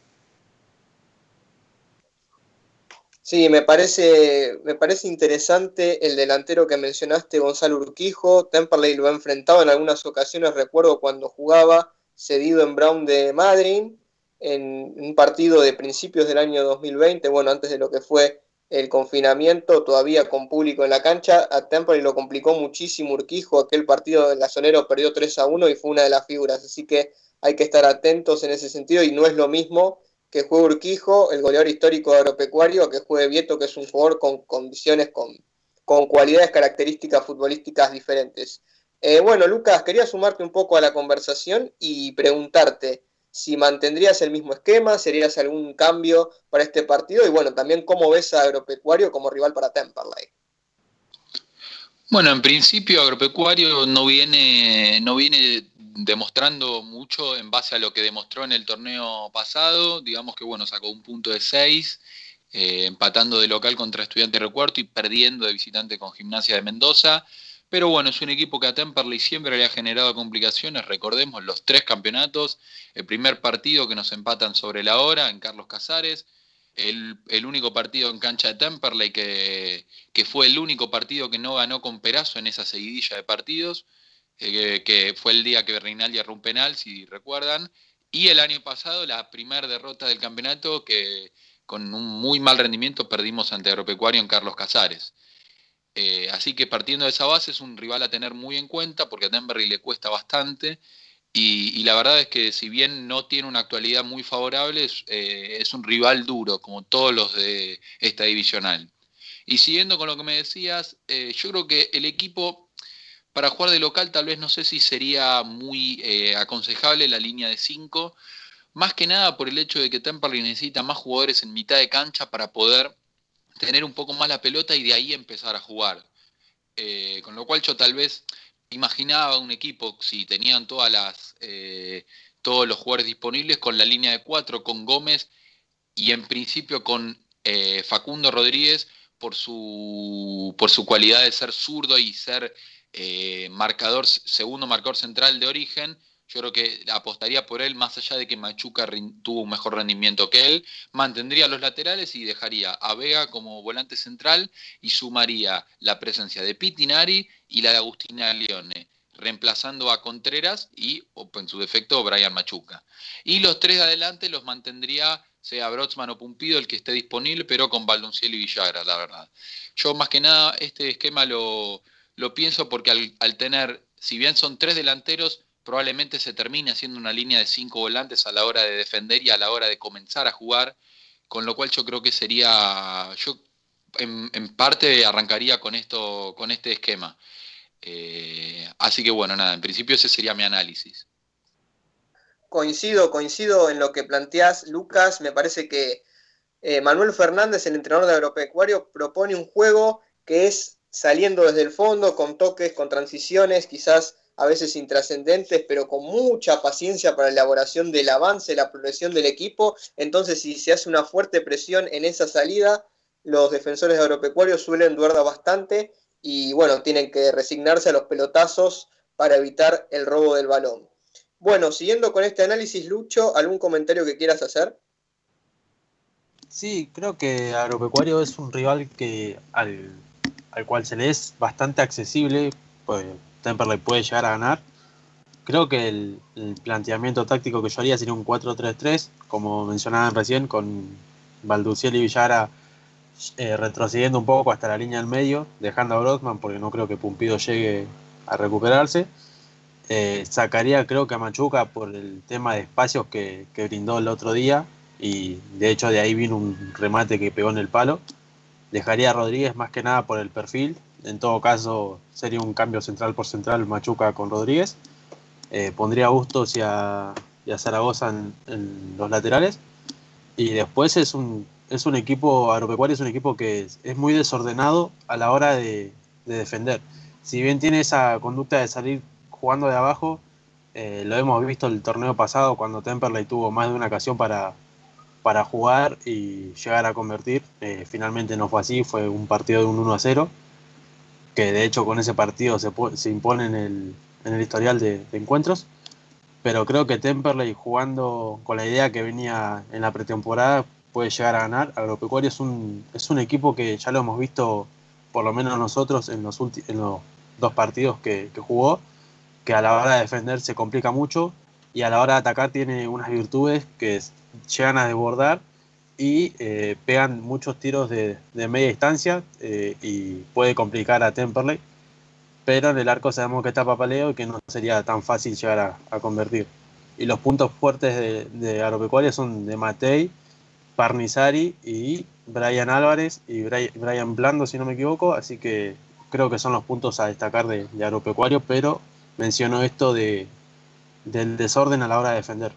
C: Sí, me parece, me parece interesante el delantero que mencionaste, Gonzalo Urquijo. Temperley lo ha enfrentado en algunas ocasiones, recuerdo cuando jugaba cedido en Brown de Madrid, en un partido de principios del año 2020, bueno, antes de lo que fue el confinamiento, todavía con público en la cancha. A Temperley lo complicó muchísimo Urquijo, aquel partido en la Sonero perdió 3 a 1 y fue una de las figuras, así que hay que estar atentos en ese sentido y no es lo mismo que juegue Urquijo, el goleador histórico agropecuario, que juegue Vieto, que es un jugador con condiciones, con, con cualidades características futbolísticas diferentes. Eh, bueno, Lucas, quería sumarte un poco a la conversación y preguntarte si mantendrías el mismo esquema, si algún cambio para este partido y bueno, también cómo ves a Agropecuario como rival para Temperley.
E: Bueno, en principio Agropecuario no viene, no viene demostrando mucho en base a lo que demostró en el torneo pasado. Digamos que bueno, sacó un punto de 6, eh, empatando de local contra Estudiante Recuarto y perdiendo de visitante con Gimnasia de Mendoza. Pero bueno, es un equipo que a Temperley siempre le ha generado complicaciones. Recordemos los tres campeonatos. El primer partido que nos empatan sobre la hora en Carlos Casares. El, único partido en cancha de Temperley que, que, fue el único partido que no ganó con Perazo en esa seguidilla de partidos. Eh, que fue el día que Reinaldi erró un penal, si recuerdan, y el año pasado la primera derrota del campeonato que con un muy mal rendimiento perdimos ante Agropecuario en Carlos Casares. Eh, así que partiendo de esa base es un rival a tener muy en cuenta porque a Denver le cuesta bastante y, la verdad es que si bien no tiene una actualidad muy favorable, eh, es un rival duro como todos los de esta divisional. Y siguiendo con lo que me decías, yo creo que el equipo para jugar de local tal vez no sé si sería muy eh, aconsejable la línea de 5, más que nada por el hecho de que Temperley necesita más jugadores en mitad de cancha para poder tener un poco más la pelota y de ahí empezar a jugar. Eh, con lo cual yo tal vez imaginaba un equipo, si tenían todas las, eh, todos los jugadores disponibles, con la línea de 4, con Gómez y en principio con Facundo Rodríguez por su, por su cualidad de ser zurdo y ser eh, marcador, segundo marcador central de origen, yo creo que apostaría por él, más allá de que Machuca tuvo un mejor rendimiento que él, mantendría los laterales y dejaría a Vega como volante central y sumaría la presencia de Pitinari y la de Agustina Leone, reemplazando a Contreras y, en su defecto, Brian Machuca. Y los tres de adelante los mantendría, sea Brotzman o Pumpido, el que esté disponible, pero con Baldonciel y Villagra, la verdad. Yo más que nada este esquema lo, lo pienso porque al, tener, si bien son tres delanteros, probablemente se termine haciendo una línea de cinco volantes a la hora de defender y a la hora de comenzar a jugar, con lo cual yo creo que sería, yo en, parte arrancaría con, esto, con este esquema. Eh, así que bueno, nada, en principio ese sería mi análisis.
C: Coincido, coincido en lo que planteás, Lucas. Me parece que eh, Manuel Fernández, el entrenador de Agropecuario, propone un juego que es saliendo desde el fondo, con toques, con transiciones, quizás a veces intrascendentes, pero con mucha paciencia para la elaboración del avance, la progresión del equipo. Entonces, si se hace una fuerte presión en esa salida, los defensores agropecuarios suelen durar bastante y bueno, tienen que resignarse a los pelotazos para evitar el robo del balón. Bueno, siguiendo con este análisis, Lucho, ¿algún comentario que quieras hacer?
F: Sí, creo que Agropecuario es un rival que al, cual se le es bastante accesible, pues Temperley puede llegar a ganar. Creo que el, planteamiento táctico que yo haría sería un 4-3-3, como mencionaban recién, con Balduciel y Villara eh, retrocediendo un poco hasta la línea del medio, dejando a Brockman, porque no creo que Pumpido llegue a recuperarse. Eh, sacaría creo que a Machuca por el tema de espacios que, que brindó el otro día, y de hecho de ahí vino un remate que pegó en el palo. Dejaría a Rodríguez más que nada por el perfil. En todo caso, sería un cambio central por central Machuca con Rodríguez. Eh, pondría a Bustos y a, Zaragoza en, los laterales. Y después es un, es un equipo, Agropecuario es un equipo que es, muy desordenado a la hora de, defender. Si bien tiene esa conducta de salir jugando de abajo, eh, lo hemos visto el torneo pasado cuando Temperley tuvo más de una ocasión para, para jugar y llegar a convertir. Eh, finalmente no fue así, fue un partido de un 1 a 0, que de hecho con ese partido se, se impone en el, en el historial de, encuentros. Pero creo que Temperley jugando con la idea que venía en la pretemporada puede llegar a ganar. Agropecuario es un, es un equipo que ya lo hemos visto, por lo menos nosotros, en los, en los dos partidos que, que jugó, que a la hora de defender se complica mucho y a la hora de atacar tiene unas virtudes que llegan a desbordar y eh, pegan muchos tiros de, media distancia eh, y puede complicar a Temperley. Pero en el arco sabemos que está Papaleo y que no sería tan fácil llegar a, convertir. Y los puntos fuertes de, de son de Matei, Parnizari y Brian Álvarez y Brian Blando, si no me equivoco. Así que creo que son los puntos a destacar de, de Agropecuario, pero menciono esto de, del desorden a la hora de defender.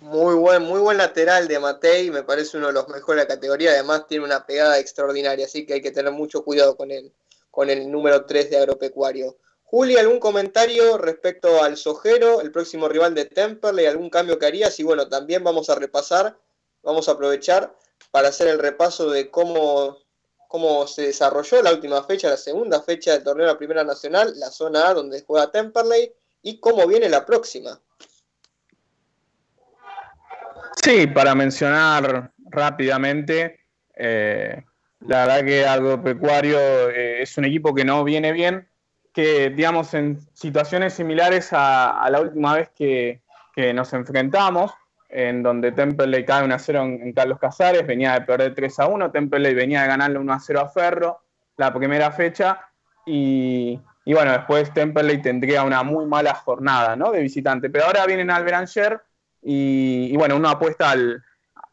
C: Muy buen, muy buen lateral de Matei, me parece uno de los mejores de la categoría, además tiene una pegada extraordinaria, así que hay que tener mucho cuidado con él, con el número 3 de Agropecuario. Juli, ¿algún comentario respecto al Sojero, el próximo rival de Temperley, algún cambio que harías? Y bueno, también vamos a repasar, vamos a aprovechar para hacer el repaso de cómo, cómo se desarrolló la última fecha, la segunda fecha del torneo de la Primera Nacional, la zona A donde juega Temperley, y cómo viene la próxima.
D: Sí, para mencionar rápidamente, eh, la verdad que Agropecuario eh, es un equipo que no viene bien, que digamos en situaciones similares a, la última vez que, nos enfrentamos, en donde Temple cae 1 a 0 en, Carlos Casares, venía de perder 3 a 1, Temple venía de ganarle 1 a 0 a Ferro la primera fecha y, y bueno, después Temperley tendría una muy mala jornada ¿no? de visitante. Pero ahora vienen al Beranger y, bueno, uno apuesta al.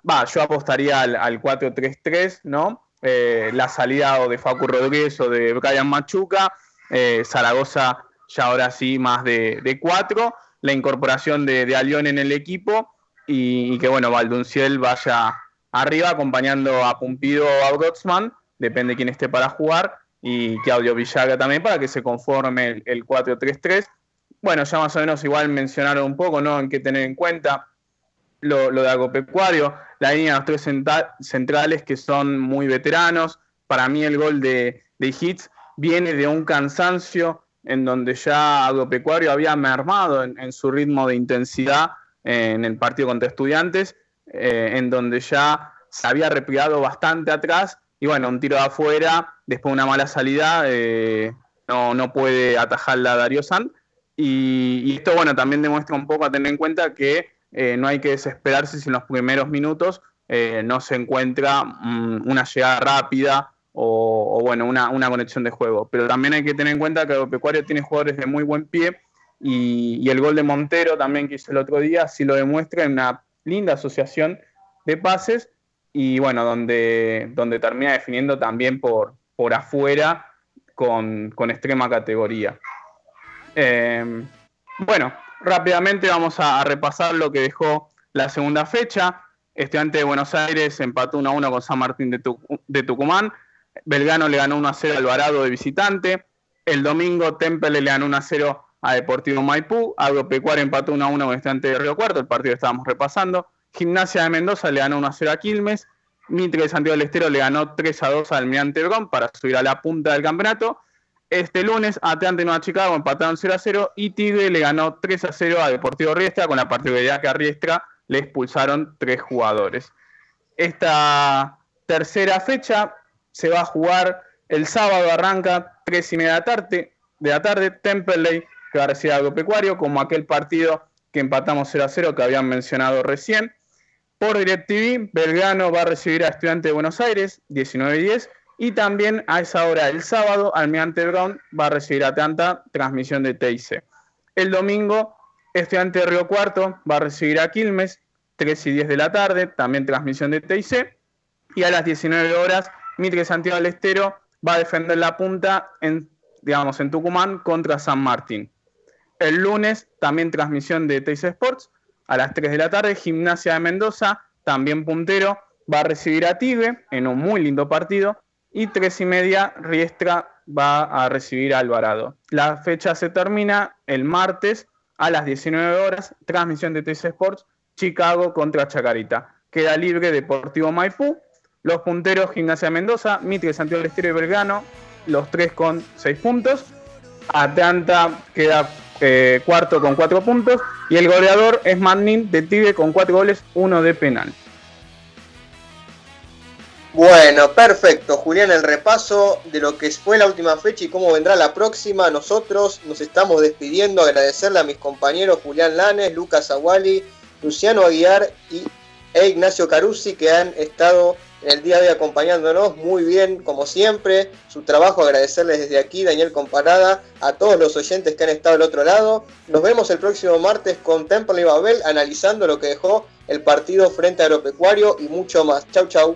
D: Va, yo apostaría al, 4-3-3, ¿no? Eh, la salida o de Facu Rodríguez o de Brian Machuca. Eh, Zaragoza ya ahora sí más de, 4. La incorporación de, de Alión en el equipo y, que bueno, Valdunciel vaya arriba acompañando a Pumpido o a Grotzman, depende quién esté para jugar y Claudio Villaga también para que se conforme el, 4-3-3. Bueno, ya más o menos igual mencionaron un poco, ¿no? En qué tener en cuenta lo, de agropecuario, la línea de los tres centrales que son muy veteranos. Para mí el gol de, de Hits viene de un cansancio en donde ya agropecuario había mermado en, su ritmo de intensidad en el partido contra estudiantes, eh, en donde ya se había replegado bastante atrás y bueno, un tiro de afuera, después una mala salida, eh, no, puede atajarla Darío San. Y, esto, bueno, también demuestra un poco a tener en cuenta que eh, no hay que desesperarse si en los primeros minutos eh, no se encuentra mm, una llegada rápida o, bueno, una, conexión de juego. Pero también hay que tener en cuenta que Agropecuario tiene jugadores de muy buen pie y, y, el gol de Montero también que hizo el otro día sí lo demuestra en una linda asociación de pases y bueno, donde, donde termina definiendo también por, por afuera con, extrema categoría. Em, bueno, rápidamente vamos a, repasar lo que dejó la segunda fecha. Estudiante de Buenos Aires empató 1 a 1 con San Martín de, Tucumán. Belgrano le ganó 1 a 0 al Alvarado de visitante. El domingo Temple le ganó 1 a 0 a Deportivo Maipú. Agropecuario empató 1 a 1 con Estudiante de Río Cuarto, el partido que estábamos repasando. Gimnasia de Mendoza le ganó 1 a 0 a Quilmes. Mitre de Santiago del Estero le ganó 3 a 2 al Almirante Brón para subir a la punta del campeonato. Este lunes, Atlante Nueva Chicago empataron 0 a 0 y Tigre le ganó 3 a 0 a Deportivo Riestra, con la particularidad que a Riestra le expulsaron tres jugadores. Esta tercera fecha se va a jugar el sábado, arranca 3 y media de la tarde, de la tarde Temperley que va a recibir Agropecuario, como aquel partido que empatamos 0 a 0 que habían mencionado recién. Por DirecTV, Belgrano va a recibir a Estudiante de Buenos Aires, 19 y 10. Y también a esa hora el sábado, Almirante Brown va a recibir a Atlanta, transmisión de TIC. El domingo, Estudiante de Río Cuarto va a recibir a Quilmes, 3 y 10 de la tarde, también transmisión de TIC. Y a las 19 horas, Mitre Santiago del Estero va a defender la punta en, digamos, en Tucumán contra San Martín. El lunes, también transmisión de TIC Sports. A las 3 de la tarde, Gimnasia de Mendoza, también puntero, va a recibir a Tigre en un muy lindo partido y tres y media Riestra va a recibir a Alvarado. La fecha se termina el martes a las 19 horas, transmisión de TC Sports, Chicago contra Chacarita. Queda libre Deportivo Maipú, los punteros Gimnasia Mendoza, Mitre, Santiago del Estero y Belgrano, los tres con seis puntos. Atlanta queda eh, cuarto con cuatro puntos y el goleador es Manning de Tigre con cuatro goles, uno de penal.
C: Bueno, perfecto. Julián, el repaso de lo que fue la última fecha y cómo vendrá la próxima. Nosotros nos estamos despidiendo. Agradecerle a mis compañeros Julián Lanes, Lucas Aguali, Luciano Aguiar y, e Ignacio Carusi que han estado el día de hoy acompañándonos muy bien, como siempre. Su trabajo, agradecerles desde aquí, Daniel Comparada, a todos los oyentes que han estado al otro lado. Nos vemos el próximo martes con Temple y Babel analizando lo que dejó el partido frente a Agropecuario y mucho más. Chau, chau.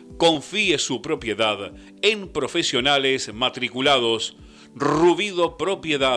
A: Confíe su propiedad en profesionales matriculados. Rubido Propiedad